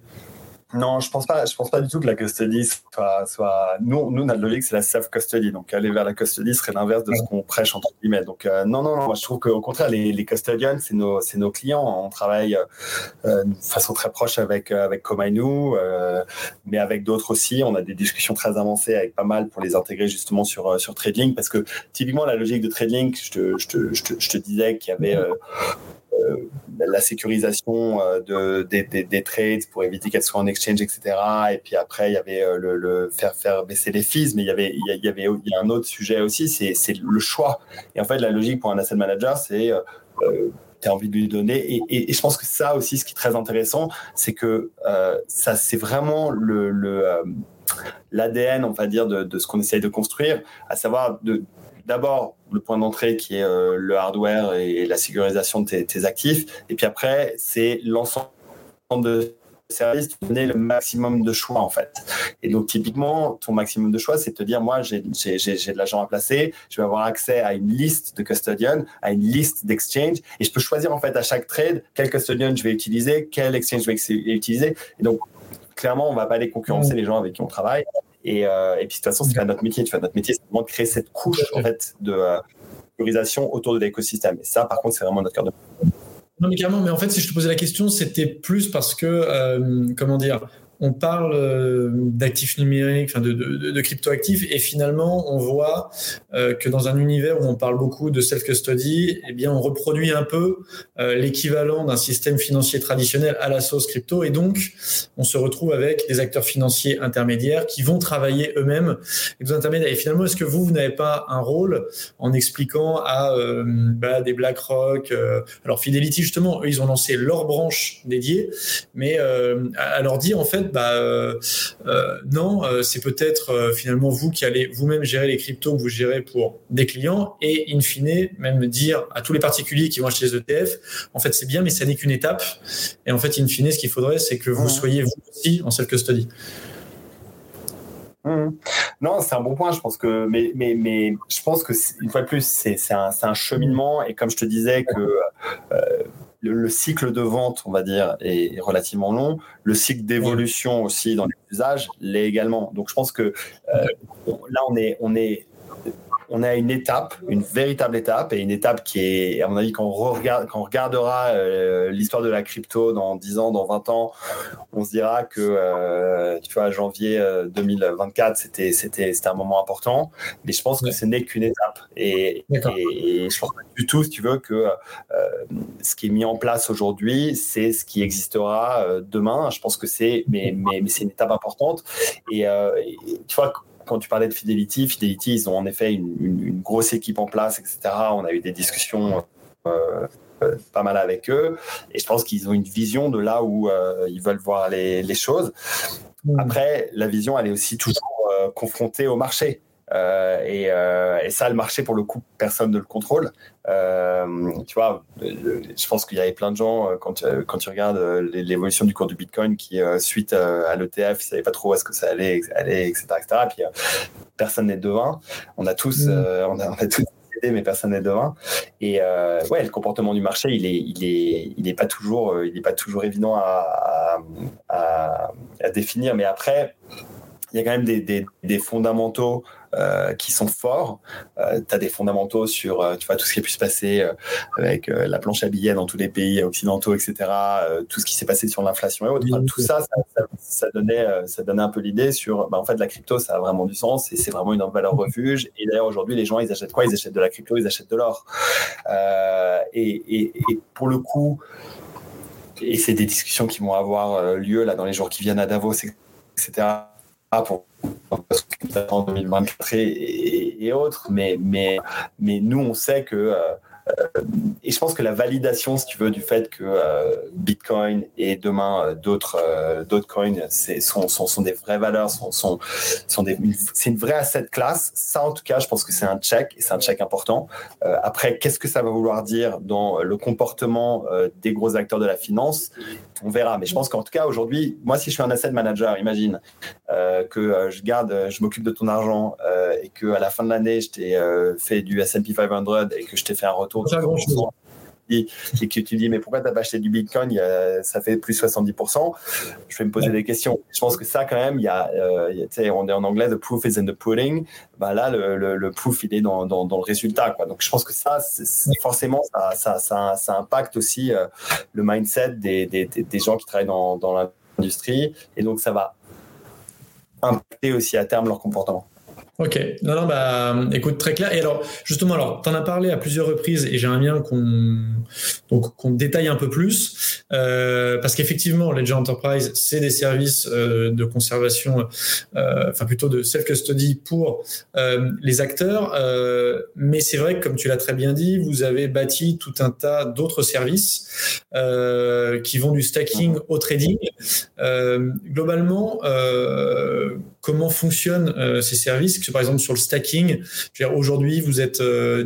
Non, je pense pas. Je pense pas du tout que la custody soit. soit... Nous, nous, notre logique, c'est la self custody. Donc, aller vers la custody serait l'inverse de ce qu'on prêche entre guillemets. Donc, euh, non, non, non. Moi, je trouve qu'au contraire, les, les custodians, c'est nos, c'est nos clients. On travaille euh, de façon très proche avec euh, avec euh, mais avec d'autres aussi. On a des discussions très avancées avec pas mal pour les intégrer justement sur sur TradeLink, parce que typiquement la logique de TradeLink, je te, je te, je te, je te disais qu'il y avait euh, la sécurisation euh, de, des, des, trades pour éviter qu'elles soient en exchange, etc. Et puis après, il y avait euh, le, faire, faire baisser les fees, mais il y avait, il y avait il y a un autre sujet aussi, c'est le choix. Et en fait, la logique pour un asset manager, c'est tu as envie de lui donner. Et, et, je pense que ça aussi, ce qui est très intéressant, c'est que ça, c'est vraiment le, l'ADN, on va dire, de, de ce qu'on essaye de construire, à savoir de d'abord le point d'entrée qui est euh, le hardware et, la sécurisation de tes, actifs. Et puis après, c'est l'ensemble de services, donner le maximum de choix en fait. Et donc typiquement, ton maximum de choix, c'est de te dire, moi j'ai de l'argent à placer, je vais avoir accès à une liste de custodians, à une liste d'exchange, et je peux choisir en fait à chaque trade quel custodian je vais utiliser, quel exchange je vais utiliser. Et donc clairement, on va pas aller concurrencer les gens avec qui on travaille. Euh, et, puis de toute façon, c'est pas notre métier. Tu notre métier, c'est vraiment de créer cette couche en fait de euh, sécurisation autour de l'écosystème. Et ça, par contre, c'est vraiment notre cœur de non, mais carrément, mais en fait, si je te posais la question, c'était plus parce que, euh, comment dire, on parle euh, d'actifs numériques, enfin de, de, de cryptoactifs, et finalement, on voit euh, que dans un univers où on parle beaucoup de self-custody, eh bien, on reproduit un peu euh, l'équivalent d'un système financier traditionnel à la sauce crypto, et donc, on se retrouve avec des acteurs financiers intermédiaires qui vont travailler eux-mêmes des intermédiaires. Et finalement, est-ce que vous, vous n'avez pas un rôle en expliquant à bah, des BlackRock, alors Fidelity justement, eux, ils ont lancé leur branche dédiée, mais à leur dire en fait bah, euh, euh, non, euh, c'est peut-être finalement vous qui allez vous-même gérer les cryptos que vous gérez pour des clients et in fine même dire à tous les particuliers qui vont acheter les ETF, en fait c'est bien, mais ça n'est qu'une étape. Et en fait, in fine, ce qu'il faudrait, c'est que vous soyez vous aussi en self-custody. Mmh. Non, c'est un bon point. Je pense que, mais, mais, mais je pense que une fois de plus, c'est un, un, cheminement. Et comme je te disais que le, cycle de vente, on va dire, est, relativement long. Le cycle d'évolution aussi dans les usages l'est également. Donc, je pense que euh, là, on est, on est on a une étape, une véritable étape, et une étape qui est, à mon avis, quand on, regarde, quand on regardera euh, l'histoire de la crypto dans 10 ans, dans 20 ans, on se dira que, euh, tu vois, janvier 2024, euh, c'était, c'était, c'était un moment important. Mais je pense que ce n'est qu'une étape. Et, et, je pense pas du tout, si tu veux, que ce qui est mis en place aujourd'hui, c'est ce qui existera demain. Je pense que c'est, mais, mais, mais c'est une étape importante. Et, tu vois, quand tu parlais de Fidelity, Fidelity, ils ont en effet une, grosse équipe en place, etc. On a eu des discussions pas mal avec eux. Et je pense qu'ils ont une vision de là où ils veulent voir les, les choses. Mmh. Après, la vision, elle est aussi toujours confrontée au marché. Euh, euh, et, ça, le marché, pour le coup, personne ne le contrôle. Euh, tu vois, je pense qu'il y avait plein de gens, quand, quand tu regardes l'évolution du cours du Bitcoin, qui, suite à l'ETF, ils ne savaient pas trop où est-ce que ça allait, allait etc., etc. Et puis, personne n'est devin. On a tous, mm. on, a, on a tous mais personne n'est devin. Et ouais, le comportement du marché, il est, il est, il est pas toujours, il est pas toujours évident à, à, à, définir. Mais après, il y a quand même des, des, des fondamentaux euh, qui sont forts. Euh, tu as des fondamentaux sur euh, tu vois, tout ce qui a pu se passer avec la planche à billets dans tous les pays occidentaux, etc. tout ce qui s'est passé sur l'inflation et autres. tout ça ça, donnait, ça donnait un peu l'idée sur, bah, en fait, la crypto, ça a vraiment du sens et c'est vraiment une valeur refuge. Et d'ailleurs, aujourd'hui, les gens, ils achètent quoi? Ils achètent de la crypto, ils achètent de l'or. Et, et, et, pour le coup, et c'est des discussions qui vont avoir lieu là dans les jours qui viennent à Davos, etc. pour en 2024 et, et, autres, mais, mais, mais nous, on sait que euh, et je pense que la validation, si tu veux, du fait que euh, Bitcoin et demain euh, d'autres d'autres coins sont, sont, sont, des vraies valeurs, sont, sont, sont c'est une vraie asset classe. Ça, en tout cas, je pense que c'est un check et c'est un check important. après, qu'est-ce que ça va vouloir dire dans le comportement des gros acteurs de la finance? On verra. Mais je pense qu'en tout cas, aujourd'hui, moi, si je suis un asset manager, imagine que je garde, je m'occupe de ton argent et que à la fin de l'année, je t'ai fait du S&P 500 et que je t'ai fait un retour et que tu dis mais pourquoi tu n'as pas acheté du Bitcoin ça fait plus 70% je vais me poser des questions. Je pense que ça quand même il y a, euh, on est en anglais the proof is in the pudding. Bah là le, le, proof il est dans, dans, le résultat quoi. Donc je pense que ça forcément ça, ça, ça, impacte aussi euh, le mindset des, des, des, gens qui travaillent dans, dans l'industrie. Et donc ça va impacter aussi à terme leur comportement Ok, non, non, bah, écoute, très clair. Et alors, justement, alors, tu en as parlé à plusieurs reprises et j'aimerais bien qu'on donc qu'on détaille un peu plus, euh, parce qu'effectivement, Ledger Enterprise, c'est des services euh, de conservation, euh, enfin plutôt de self-custody pour euh, les acteurs, euh, mais c'est vrai que, comme tu l'as très bien dit, vous avez bâti tout un tas d'autres services euh, qui vont du stacking au trading. globalement, comment fonctionnent ces services? Par exemple sur le stacking, aujourd'hui vous êtes euh,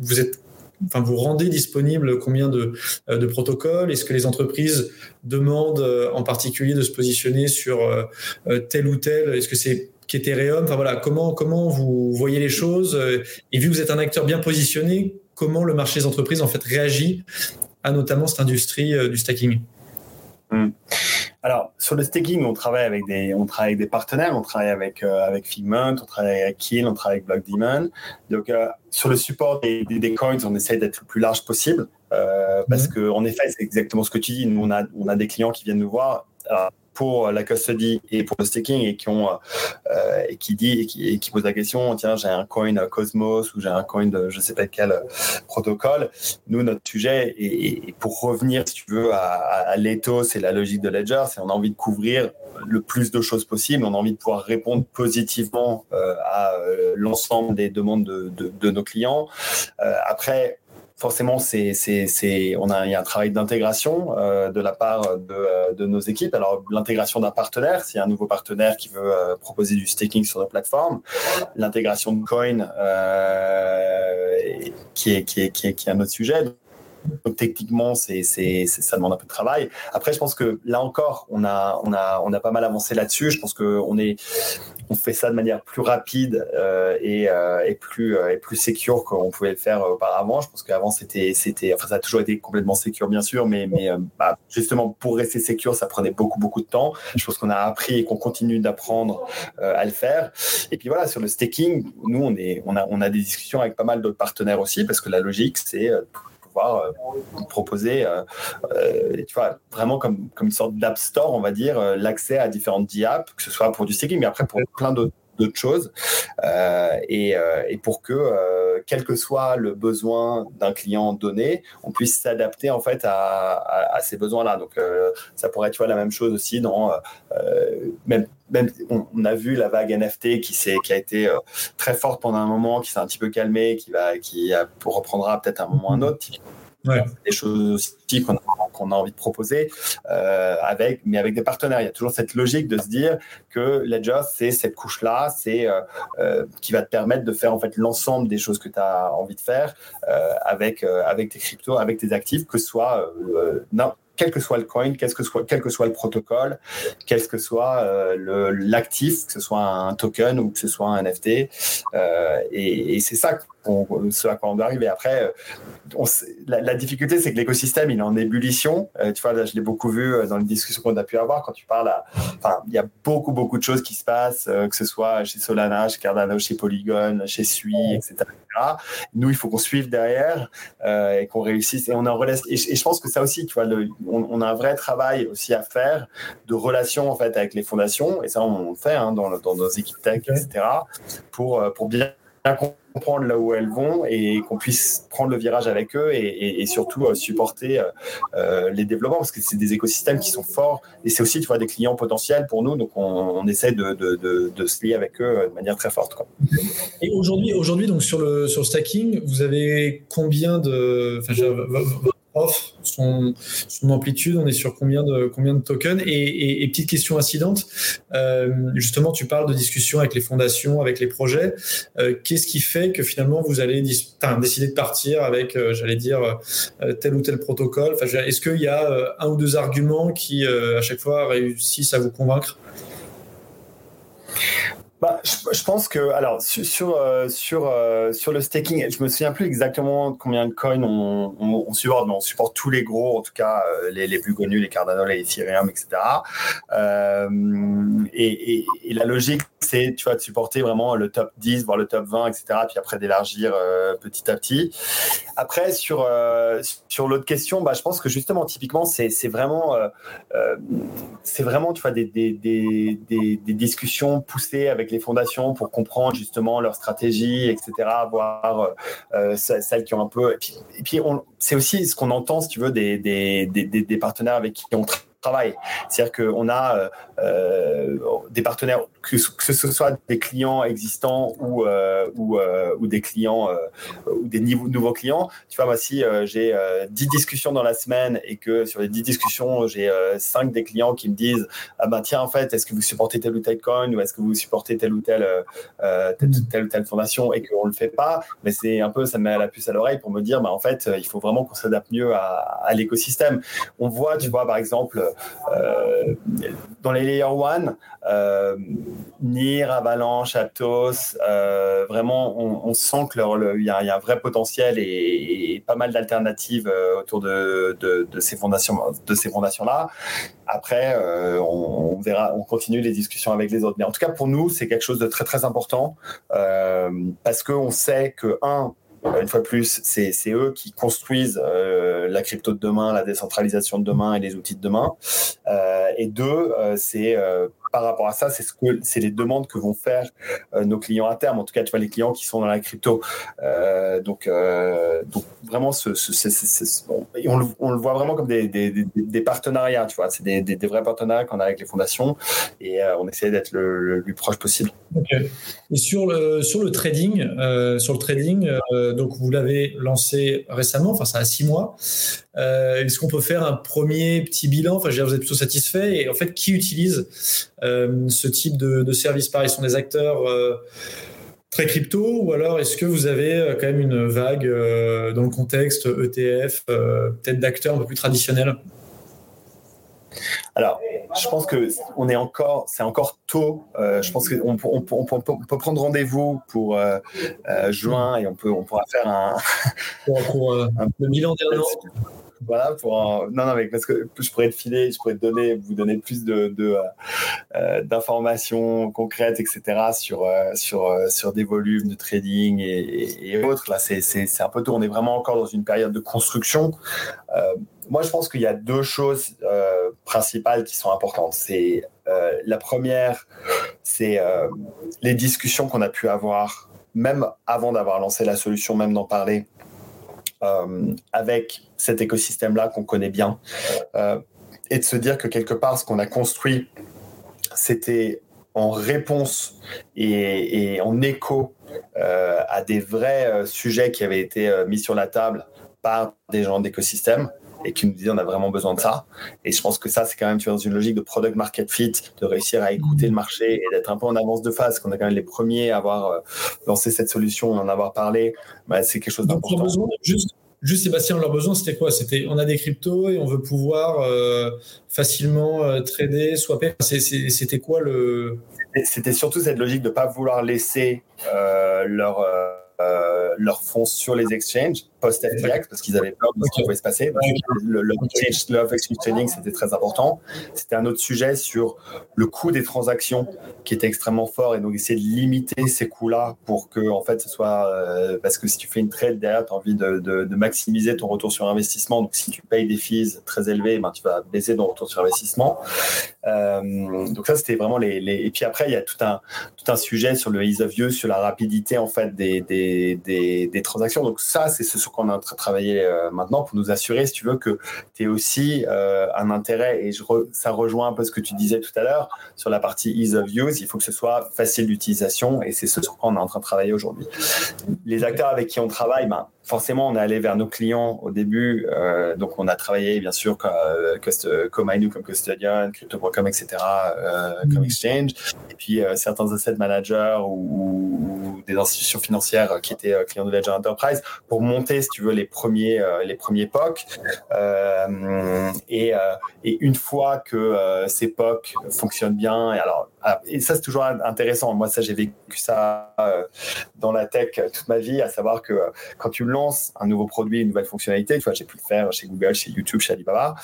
vous êtes Enfin, vous rendez disponible combien de, euh, protocoles? Est-ce que les entreprises demandent euh, en particulier de se positionner sur tel ou tel? Est-ce que c'est qu'Ethereum Enfin voilà, comment comment vous voyez les choses? Et vu que vous êtes un acteur bien positionné, comment le marché des entreprises en fait réagit à notamment cette industrie du stacking? Hmm. Alors, sur le staking, on travaille avec des, on travaille avec des partenaires, on travaille avec, euh, avec Figment, on travaille avec Kill, on travaille avec BlockDemon. Donc, euh, sur le support des, des, coins, on essaie d'être le plus large possible. Euh, parce mhm. que, en effet, c'est exactement ce que tu dis. Nous, on a, on a des clients qui viennent nous voir pour la custody et pour le staking et qui ont euh, et qui dit et qui, pose la question tiens j'ai un coin Cosmos ou j'ai un coin de je sais pas quel protocole. Nous notre sujet et, pour revenir si tu veux à, à l'ethos et la logique de Ledger c'est on a envie de couvrir le plus de choses possible. On a envie de pouvoir répondre positivement euh, à euh, l'ensemble des demandes de, de, de nos clients. Euh, après forcément, c'est, c'est, on a, il y a un travail d'intégration euh, de la part de, euh, de, nos équipes. Alors, l'intégration d'un partenaire, s'il y a un nouveau partenaire qui veut euh, proposer du staking sur nos plateformes, l'intégration de Coin, qui, est, qui, est, qui, est, qui est un autre sujet. Donc techniquement, c'est, c'est, ça demande un peu de travail. Après, je pense que là encore, on a, on a, on a pas mal avancé là-dessus. Je pense qu'on est, on fait ça de manière plus rapide euh, et, euh, et, plus, euh, et plus qu'on pouvait le faire auparavant. Je pense qu'avant, c'était, c'était, ça a toujours été complètement secure, bien sûr, mais, mais bah, justement, pour rester secure, ça prenait beaucoup, beaucoup de temps. Je pense qu'on a appris et qu'on continue d'apprendre à le faire. Et puis voilà, sur le staking, nous, on, est, on, a, on a des discussions avec pas mal d'autres partenaires aussi, parce que la logique, c'est euh, proposer, euh, euh, tu vois, vraiment comme, comme une sorte d'app store, on va dire, l'accès à différentes apps, que ce soit pour du staking, mais après pour plein d'autres choses et, et, pour que quel que soit le besoin d'un client donné on puisse s'adapter en fait à, à, ces besoins là donc ça pourrait être tu vois la même chose aussi dans même même on, a vu la vague NFT qui, qui a été très forte pendant un moment, qui s'est un petit peu calmée, qui, va, qui reprendra peut-être un moment ou un autre. Des choses aussi qu'on a, envie de proposer, euh, avec, mais avec des partenaires. Il y a toujours cette logique de se dire que Ledger, c'est cette couche-là, c'est euh, euh, qui va te permettre de faire en fait l'ensemble des choses que tu as envie de faire avec, avec tes cryptos, avec tes actifs, que ce soit non, quel que soit le coin, quel que soit, quel que soit le protocole, quel que soit l'actif, que ce soit un token ou que ce soit un NFT. et, et c'est ça ce à quoi on doit arriver. Après, euh, la, difficulté, c'est que l'écosystème, il est en ébullition. Euh, tu vois, là, je l'ai beaucoup vu euh, dans les discussions qu'on a pu avoir quand tu parles. Enfin, il y a beaucoup, beaucoup de choses qui se passent, que ce soit chez Solana, chez Cardano, chez Polygon, chez Sui, etc. Nous, il faut qu'on suive derrière et qu'on réussisse. Et on en et, je pense que ça aussi, tu vois, on, a un vrai travail aussi à faire de relation en fait avec les fondations. Et ça, on le fait hein, dans, dans, nos équipes tech, etc. Pour, pour bien comprendre là où elles vont et qu'on puisse prendre le virage avec eux et, surtout euh, supporter euh, euh, les développements parce que c'est des écosystèmes qui sont forts et c'est aussi tu vois, des clients potentiels pour nous donc on, essaie de, de, se lier avec eux de manière très forte. Quoi. Et aujourd'hui, aujourd'hui donc sur le, sur le stacking, vous avez combien de son, amplitude, on est sur combien de, combien de tokens et, petite question incidente, euh, justement tu parles de discussion avec les fondations, avec les projets, euh, qu'est-ce qui fait que finalement vous allez décider de partir avec, euh, j'allais dire, tel ou tel protocole? Est-ce qu'il y a un ou deux arguments qui à chaque fois réussissent à vous convaincre? Bah, je, pense que alors sur euh, sur, euh, sur le staking, je me souviens plus exactement combien de coins on, on, supporte, mais on supporte tous les gros, en tout cas euh, les, les plus connus, les Cardano, les Ethereum, etc. Et, et, la logique, c'est tu vois de supporter vraiment le top 10, voire le top 20, etc. Puis après d'élargir petit à petit. Après sur sur l'autre question, bah, je pense que justement typiquement c'est vraiment c'est vraiment tu vois des, des, des discussions poussées avec les fondations pour comprendre justement leur stratégie, etc., voir euh, celles qui ont un peu. Et puis, c'est aussi ce qu'on entend, si tu veux, des, partenaires avec qui on travaille. C'est-à-dire qu'on a euh, euh, des partenaires, que, ce soit des clients existants ou, euh, ou, ou, des clients ou des nouveaux clients. Tu vois, moi, si j'ai 10 discussions dans la semaine et que sur les 10 discussions, j'ai 5 des clients qui me disent Ah ben tiens, en fait, est-ce que vous supportez tel ou tel coin ou est-ce que vous supportez telle ou telle, telle, ou telle fondation et qu'on ne le fait pas, mais c'est un peu, ça me met la puce à l'oreille pour me dire bah, en fait, il faut vraiment qu'on s'adapte mieux à, l'écosystème. On voit, tu vois, par exemple, euh, dans les Layer One, euh, Nir, Avalanche, Aptos, euh, vraiment, on, sent qu'il y, a un vrai potentiel et, pas mal d'alternatives autour de, ces fondations, de ces fondations-là. Après, on, verra, on continue les discussions avec les autres. Mais en tout cas, pour nous, c'est quelque chose de très très important parce qu'on sait que un euh, une fois de plus, c'est eux qui construisent euh, la crypto de demain, la décentralisation de demain et les outils de demain. Euh, et deux, c'est par rapport à ça, c'est ce que c'est les demandes que vont faire nos clients à terme. En tout cas, tu vois les clients qui sont dans la crypto. donc, donc vraiment, on, le, voit vraiment comme des, partenariats. Tu vois, c'est des, vrais partenariats qu'on a avec les fondations et on essaie d'être le, plus proche possible. Et sur le sur le trading, sur le trading. Euh, donc vous l'avez lancé récemment, enfin ça a six mois. Euh, est-ce qu'on peut faire un premier petit bilan? Enfin, je veux dire, vous êtes plutôt satisfait. Et en fait, qui utilise euh, ce type de, service? Pareil, sont des acteurs très crypto ou alors est-ce que vous avez quand même une vague dans le contexte ETF, peut-être d'acteurs un peu plus traditionnels? Alors, je pense que on est encore, c'est encore tôt. Euh, je pense qu'on on, peut prendre rendez-vous pour euh, euh, juin et on peut, on pourra faire un, pour, le bilan d'un Voilà, pour non, non, parce que je pourrais te filer, je pourrais te donner, vous donner plus de, d'informations concrètes, etc. sur sur sur des volumes de trading et, autres. Là, c'est c'est un peu tôt. On est vraiment encore dans une période de construction moi, je pense qu'il y a deux choses euh, principales qui sont importantes. C'est euh, la première, c'est euh, les discussions qu'on a pu avoir, même avant d'avoir lancé la solution, même d'en parler, avec cet écosystème-là qu'on connaît bien, et de se dire que quelque part, ce qu'on a construit, c'était en réponse et, en écho à des vrais sujets qui avaient été mis sur la table par des gens d'écosystème et qui nous disaient on a vraiment besoin de ça. Et je pense que ça, c'est quand même tu vois, dans une logique de product market fit, de réussir à écouter le marché et d'être un peu en avance de phase, qu'on a quand même les premiers à avoir euh, lancé cette solution, en avoir parlé, bah, c'est quelque chose d'important. Juste, juste Sébastien, leur besoin, c'était quoi? C'était on a des cryptos et on veut pouvoir euh, facilement euh, trader, swapper. C'était quoi le C'était surtout cette logique de ne pas vouloir laisser leur leurs fonds sur les exchanges post-FTX parce qu'ils avaient peur de ce qui pouvait se passer. le, le exchange love exchange trading, c'était très important. C'était un autre sujet sur le coût des transactions qui était extrêmement fort et donc essayer de limiter ces coûts-là pour que en fait ce soit euh, parce que si tu fais une trade derrière, tu as envie de, de, de, maximiser ton retour sur investissement. Donc si tu payes des fees très élevés, ben, tu vas baisser ton retour sur investissement. Euh, donc ça c'était vraiment les, les, et puis après il y a tout un tout un sujet sur le ease of use, sur la rapidité en fait des, des, des, transactions. Donc ça c'est ce qu'on est en train de travailler euh, maintenant pour nous assurer, si tu veux, que tu es aussi euh, un intérêt, et ça rejoint un peu ce que tu disais tout à l'heure sur la partie ease of use, il faut que ce soit facile d'utilisation, et c'est ce sur quoi on est en train de travailler aujourd'hui. Les acteurs avec qui on travaille, ben, forcément, on est allé vers nos clients au début. Euh, donc, on a travaillé, bien sûr, comme, euh, comme comme Custodian, Crypto.com, etc., euh, comme mm. Exchange. Et puis, certains asset managers ou, des institutions financières qui étaient clients de Ledger Enterprise pour monter, si tu veux, les premiers, les premiers POC. Et, et, une fois que ces POC fonctionnent bien, et alors, et ça, c'est toujours intéressant. Moi, ça, j'ai vécu ça dans la tech toute ma vie, à savoir que quand tu lances un nouveau produit, une nouvelle fonctionnalité, tu vois, j'ai pu le faire chez Google, chez YouTube, chez Alibaba,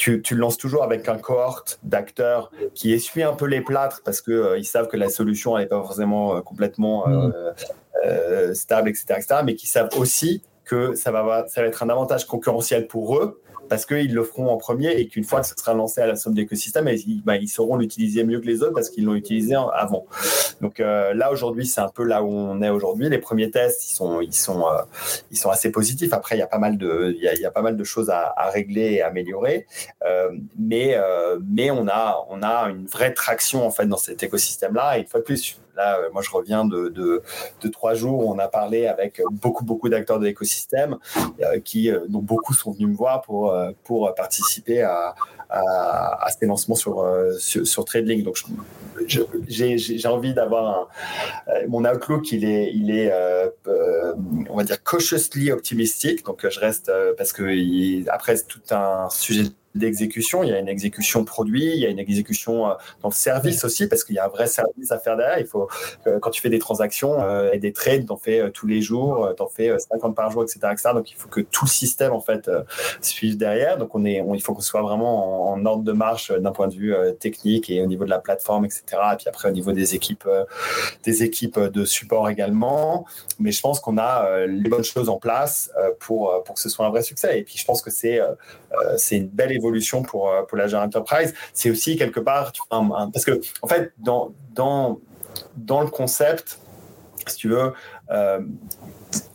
tu, tu le lances toujours avec un cohorte d'acteurs qui essuient un peu les plâtres parce qu'ils euh, ils savent que la solution n'est pas forcément euh, complètement euh, mm. stable, etc., etc., mais qui savent aussi que ça va, ça va être un avantage concurrentiel pour eux parce qu'ils le feront en premier et qu'une fois que ce sera lancé à la somme d'écosystème, ils, bah, sauront l'utiliser mieux que les autres parce qu'ils l'ont utilisé avant. Donc euh, là aujourd'hui, c'est un peu là où on est aujourd'hui. Les premiers tests, ils sont, euh, assez positifs. Après, il y a pas mal de, choses à, régler et à améliorer, euh, mais on a une vraie traction en fait dans cet écosystème-là. Et une fois de plus, Là, moi, je reviens de, de, trois jours où on a parlé avec beaucoup, beaucoup d'acteurs de l'écosystème, qui, dont beaucoup sont venus me voir pour, pour participer à, à, ces lancements sur, sur, sur. Donc, j'ai envie d'avoir mon outlook, il est, il est on va dire, cautiously optimistique. Donc, je reste parce que après, c'est tout un sujet d'exécution, il y a une exécution produit, il y a une exécution euh, dans le service aussi, parce qu'il y a un vrai service à faire derrière. Il faut, euh, quand tu fais des transactions euh, et des trades, t'en fais tous les jours, t'en fais 50 par jour, etc., Donc, il faut que tout le système, en fait, suive derrière. Donc, on est, il faut qu'on soit vraiment en, ordre de marche d'un point de vue technique et au niveau de la plateforme, etc. Et puis après, au niveau des équipes, des équipes de support également. Mais je pense qu'on a les bonnes choses en place pour, pour que ce soit un vrai succès. Et puis, je pense que c'est, c'est une belle évolution pour, euh, pour Enterprise. C'est aussi quelque part, parce que en fait, dans, dans, dans le concept, si tu veux, euh,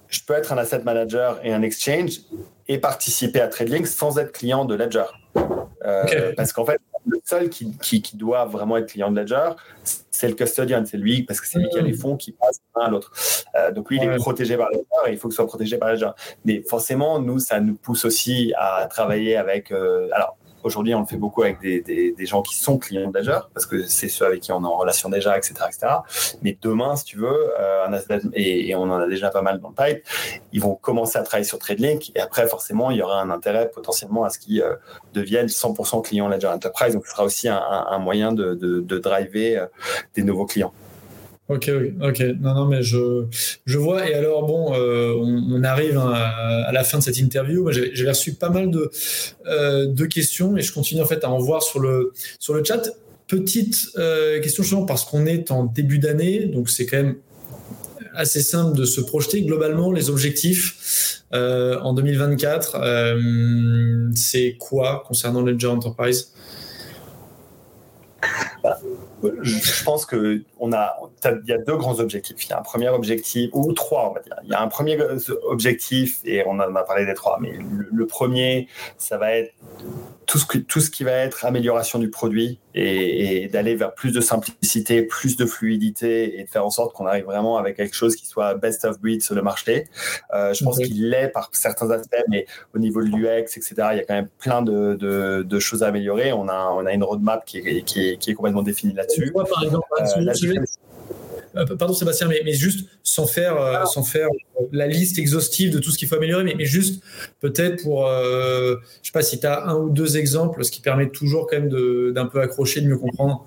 je peux être un asset manager et un exchange et participer à TradeLink sans être client de Ledger. Euh, parce qu'en fait, le seul qui, qui, qui, doit vraiment être client de Ledger, c'est le custodian, c'est lui, parce que c'est lui qui a les hmm. fonds qui passent d'un à l'autre. Euh, donc lui, il est protégé par Ledger et il faut qu'il soit protégé par Ledger. Mais forcément, nous, ça nous pousse aussi à travailler avec. Euh, alors, Aujourd'hui, on le fait beaucoup avec des, gens qui sont clients Ledger, parce que c'est ceux avec qui on est en relation déjà, etc. etc. Mais demain, si tu veux, euh, et, on en a déjà pas mal dans le pipe, ils vont commencer à travailler sur TradeLink, et après, forcément, il y aura un intérêt potentiellement à ce qu'ils euh, deviennent 100% clients Ledger Enterprise. Donc, ce sera aussi un, moyen de driver euh, des nouveaux clients. Ok, ok. Non, non, mais je, je vois. Et alors, bon, euh, on, arrive hein, à, la fin de cette interview. J'ai reçu pas mal de, euh, de questions et je continue en fait à en voir sur le, sur le chat. Petite euh, question justement parce qu'on est en début d'année, donc c'est quand même assez simple de se projeter. Globalement, les objectifs en 2024, c'est quoi concernant Ledger Enterprise? Je pense que on a, il y a deux grands objectifs. Il y a un premier objectif ou trois, on va dire. Il y a un premier objectif et on en a parlé des trois, mais le, premier, ça va être tout ce, tout ce qui va être amélioration du produit et, d'aller vers plus de simplicité, plus de fluidité et de faire en sorte qu'on arrive vraiment avec quelque chose qui soit best of breed sur le marché. Euh, je pense qu'il l'est par certains aspects, mais au niveau de l'UX, etc., il y a quand même plein de, de, choses à améliorer. On a, on a une roadmap qui est, qui est, qui est complètement définie là-dessus. Par exemple, euh, pardon Sébastien, mais, mais, juste sans faire, euh, sans faire la liste exhaustive de tout ce qu'il faut améliorer, mais, mais juste peut-être pour, euh, je sais pas si tu as un ou deux exemples, ce qui permet toujours quand même d'un peu accrocher, de mieux comprendre.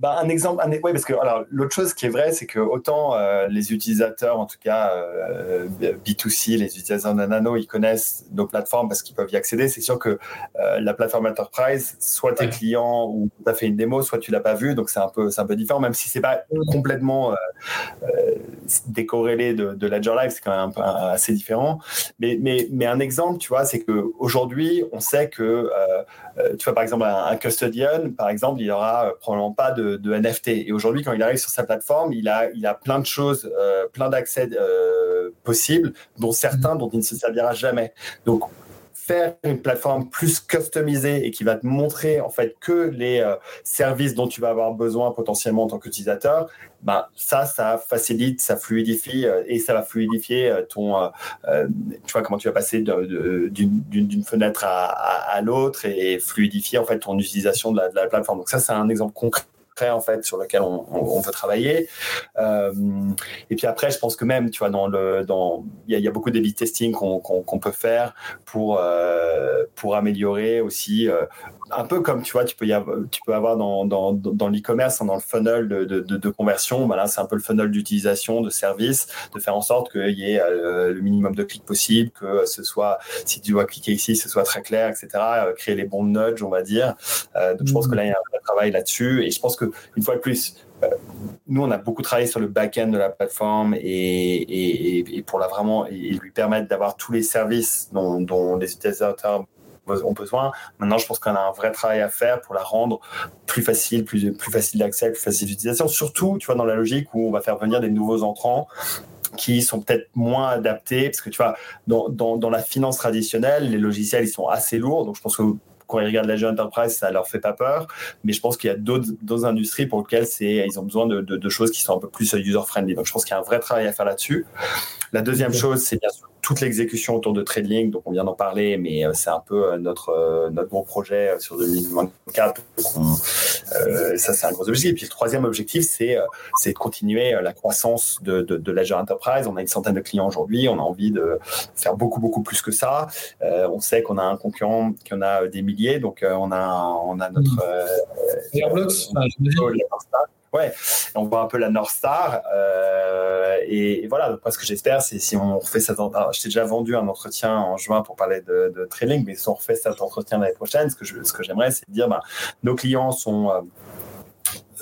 Bah, un exemple, un, ouais, parce que alors l'autre chose qui est vrai, c'est que autant euh, les utilisateurs, en tout cas euh, B2C, les utilisateurs de Nano, ils connaissent nos plateformes parce qu'ils peuvent y accéder. C'est sûr que euh, la plateforme Enterprise, soit tes clients ou tu as fait une démo, soit tu l'as pas vu, donc c'est un peu, c'est un peu différent, même si c'est pas complètement décorrélé de, de Ledger Live, c'est quand même un peu assez différent. Mais, mais, mais un exemple, tu vois, c'est que aujourd'hui, on sait que tu vois par exemple un, un custodian, par exemple, il y aura probablement pas de de, NFT. Et aujourd'hui, quand il arrive sur sa plateforme, il a, il a plein de choses, euh, plein d'accès euh, possibles, dont certains dont il ne se servira jamais. Donc, une plateforme plus customisée et qui va te montrer en fait que les euh, services dont tu vas avoir besoin potentiellement en tant qu'utilisateur, ben ça, ça facilite, ça fluidifie et ça va fluidifier ton, tu vois comment tu vas passer d'une fenêtre à, l'autre et fluidifier en fait ton utilisation de la plateforme. Donc ça, c'est un exemple concret en fait sur lequel on, veut travailler. Euh, et puis après, je pense que même, tu vois, dans le, dans, il y, a beaucoup d'A-B testing qu'on peut faire pour euh, pour améliorer aussi euh, un peu comme tu vois, tu peux, y avoir, tu peux avoir dans, dans, dans l'e-commerce, dans le funnel de, de, de, conversion, voilà, c'est un peu le funnel d'utilisation de service, de faire en sorte qu'il y ait le minimum de clics possible, que ce soit, si tu dois cliquer ici, ce soit très clair, etc. Créer les bons nudges, on va dire. Donc je pense que là, il y a un travail là-dessus. Et je pense qu'une fois de plus, nous, on a beaucoup travaillé sur le back-end de la plateforme et, pour la vraiment et lui permettre d'avoir tous les services dont, les utilisateurs ont besoin. Maintenant, je pense qu'on a un vrai travail à faire pour la rendre plus facile, plus, facile d'accès, plus facile d'utilisation. Surtout, tu vois, dans la logique où on va faire venir des nouveaux entrants qui sont peut-être moins adaptés, parce que tu vois, dans, dans, dans, la finance traditionnelle, les logiciels, ils sont assez lourds, donc je pense que quand ils regardent la jeune enterprise, ça leur fait pas peur. Mais je pense qu'il y a d'autres industries pour lesquelles c'est, ils ont besoin de, de, de, choses qui sont un peu plus user-friendly. Donc, je pense qu'il y a un vrai travail à faire là-dessus. La deuxième chose, c'est bien sûr toute l'exécution autour de Trading, donc on vient d'en parler, mais euh, c'est un peu euh, notre, euh, notre gros projet sur 2024. ça, c'est un gros objectif. Et puis le troisième objectif, c'est de continuer la croissance de, de, de l'Azure Enterprise. On a une centaine de clients aujourd'hui, on a envie de faire beaucoup, beaucoup plus que ça. on sait qu'on a un concurrent qui en a des milliers, donc on, a, on a notre... Ouais, on voit un peu la North Star. Euh, et, voilà, donc, moi, ce que j'espère, c'est si on refait cet entretien. Je t'ai déjà vendu un entretien en juin pour parler de, de trailing, mais si on refait cet entretien l'année prochaine, ce que, je, ce que j'aimerais, c'est de dire bah, nos clients sont. Euh,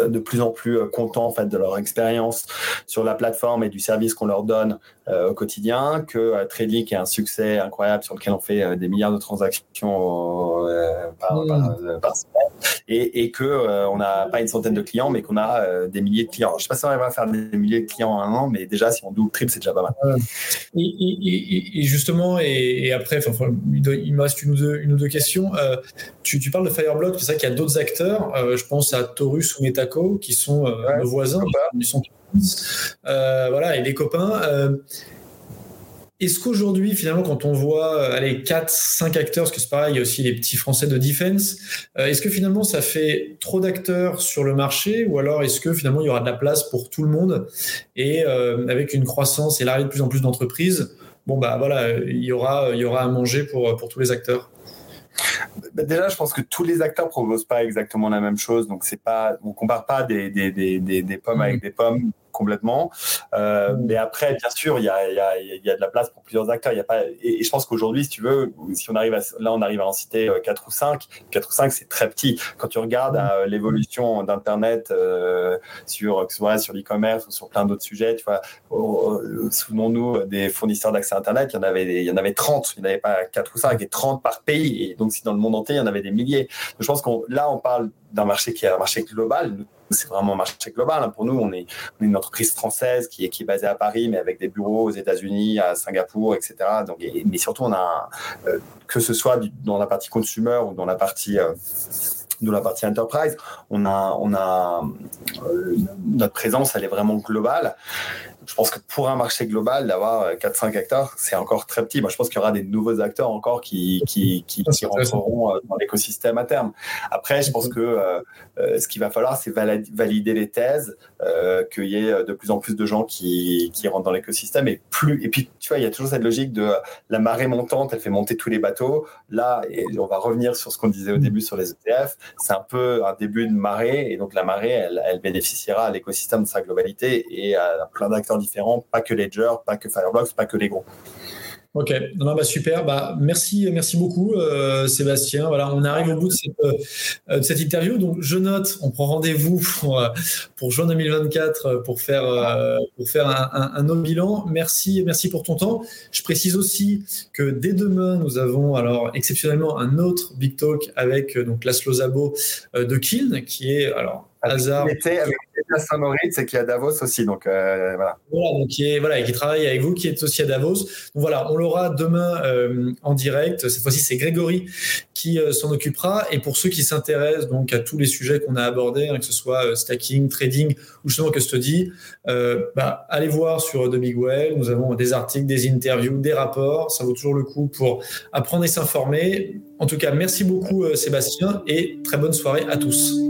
de plus en plus euh, contents en fait de leur expérience sur la plateforme et du service qu'on leur donne euh, au quotidien, que euh, Trading est un succès incroyable sur lequel on fait des milliards de transactions par, mmh. par, semaine et, et que on n'a pas une centaine de clients mais qu'on a des milliers de clients. je ne sais pas si on arrive à faire des milliers de clients en un an, mais déjà si on double triple, c'est déjà pas mal. Et, justement, et, après, il me reste une ou deux, une ou deux questions. Tu, tu, parles de Fireblock, c'est ça qu'il y a d'autres acteurs. je pense à Taurus ou Meta qui sont euh, nos voisins, ils sont euh, voilà, et les copains. Euh, est-ce qu'aujourd'hui, finalement, quand on voit allez, 4, 5 acteurs, parce que c'est pareil, il y a aussi les petits Français de defense, est-ce que finalement ça fait trop d'acteurs sur le marché ou alors est-ce que finalement il y aura de la place pour tout le monde et avec une croissance et l'arrivée de plus en plus d'entreprises, bon bah voilà, il y aura, il y aura à manger pour, pour tous les acteurs? Bah, déjà, je pense que tous les acteurs proposent pas exactement la même chose, donc c'est pas, on compare pas des, des, des, des pommes avec mmh. des pommes complètement. Euh, mm. mais après, bien sûr, il y a, y, a, y a, de la place pour plusieurs acteurs. Y a pas, et, je pense qu'aujourd'hui, si tu veux, si on arrive à, là, on arrive à en citer 4 euh, ou 5. 4 ou 5, c'est très petit. Quand tu regardes mm. euh, l'évolution d'Internet euh, sur, que ce soit sur l'e-commerce ou sur plein d'autres sujets, tu vois, souvenons-nous des fournisseurs d'accès à Internet, il y en avait, il y en avait 30. Il n'y en avait pas 4 ou 5 et 30 par pays. Et donc, si dans le monde entier, il y en avait des milliers. Donc, je pense qu'on, là, on parle d'un marché qui est un marché global c'est vraiment un marché global. Hein. Pour nous, on est, une entreprise française qui est, qui est basée à Paris, mais avec des bureaux aux États-Unis, à Singapour, etc. Donc, mais surtout, on a, euh, que ce soit dans la partie consumer ou dans la partie euh, la partie enterprise, on a, on a euh, notre présence, elle est vraiment globale je pense que pour un marché global, d'avoir 4-5 euh, acteurs, c'est encore très petit. Moi, je pense qu'il y aura des nouveaux acteurs encore qui, qui, qui, rentreront euh, dans l'écosystème à terme. Après, je pense que euh, ce qu'il va falloir, c'est valider les thèses, qu'il y ait de plus en plus de gens qui, qui rentrent dans l'écosystème. Et, plus, et puis, tu vois, il y a toujours cette logique de la marée montante, elle fait monter tous les bateaux. Là, et on va revenir sur ce qu'on disait au début sur les ETF, c'est un peu un début de marée. Et donc, la marée, elle, elle bénéficiera à l'écosystème de sa globalité et à plein d'acteurs différents, pas que Ledger, pas que Fireblocks, pas que les gros. Ok, bah super. Bah, merci, merci beaucoup, euh, Sébastien. Voilà, on arrive au bout de cette, euh, de cette, interview. Donc, je note, on prend rendez-vous pour, euh, juin 2024 pour faire, pour faire un, un, autre bilan. Merci, merci pour ton temps. Je précise aussi que dès demain, nous avons alors exceptionnellement un autre Big Talk avec donc Laszlo Zabo de Kiln, qui est alors hasard. avec Saint-Moritz et qui est à Davos aussi. Donc euh, voilà. Voilà, donc qui est voilà et qui travaille avec vous, qui est aussi à Davos. Donc voilà, on l'aura demain euh, en direct. Cette fois-ci, c'est Grégory qui euh, s'en occupera. Et pour ceux qui s'intéressent donc à tous les sujets qu'on a abordés, hein, que ce soit stacking, trading ou justement custody, bah, allez voir sur The Big Well. Nous avons des articles, des interviews, des rapports. Ça vaut toujours le coup pour apprendre et s'informer. En tout cas, merci beaucoup Sébastien et très bonne soirée à tous.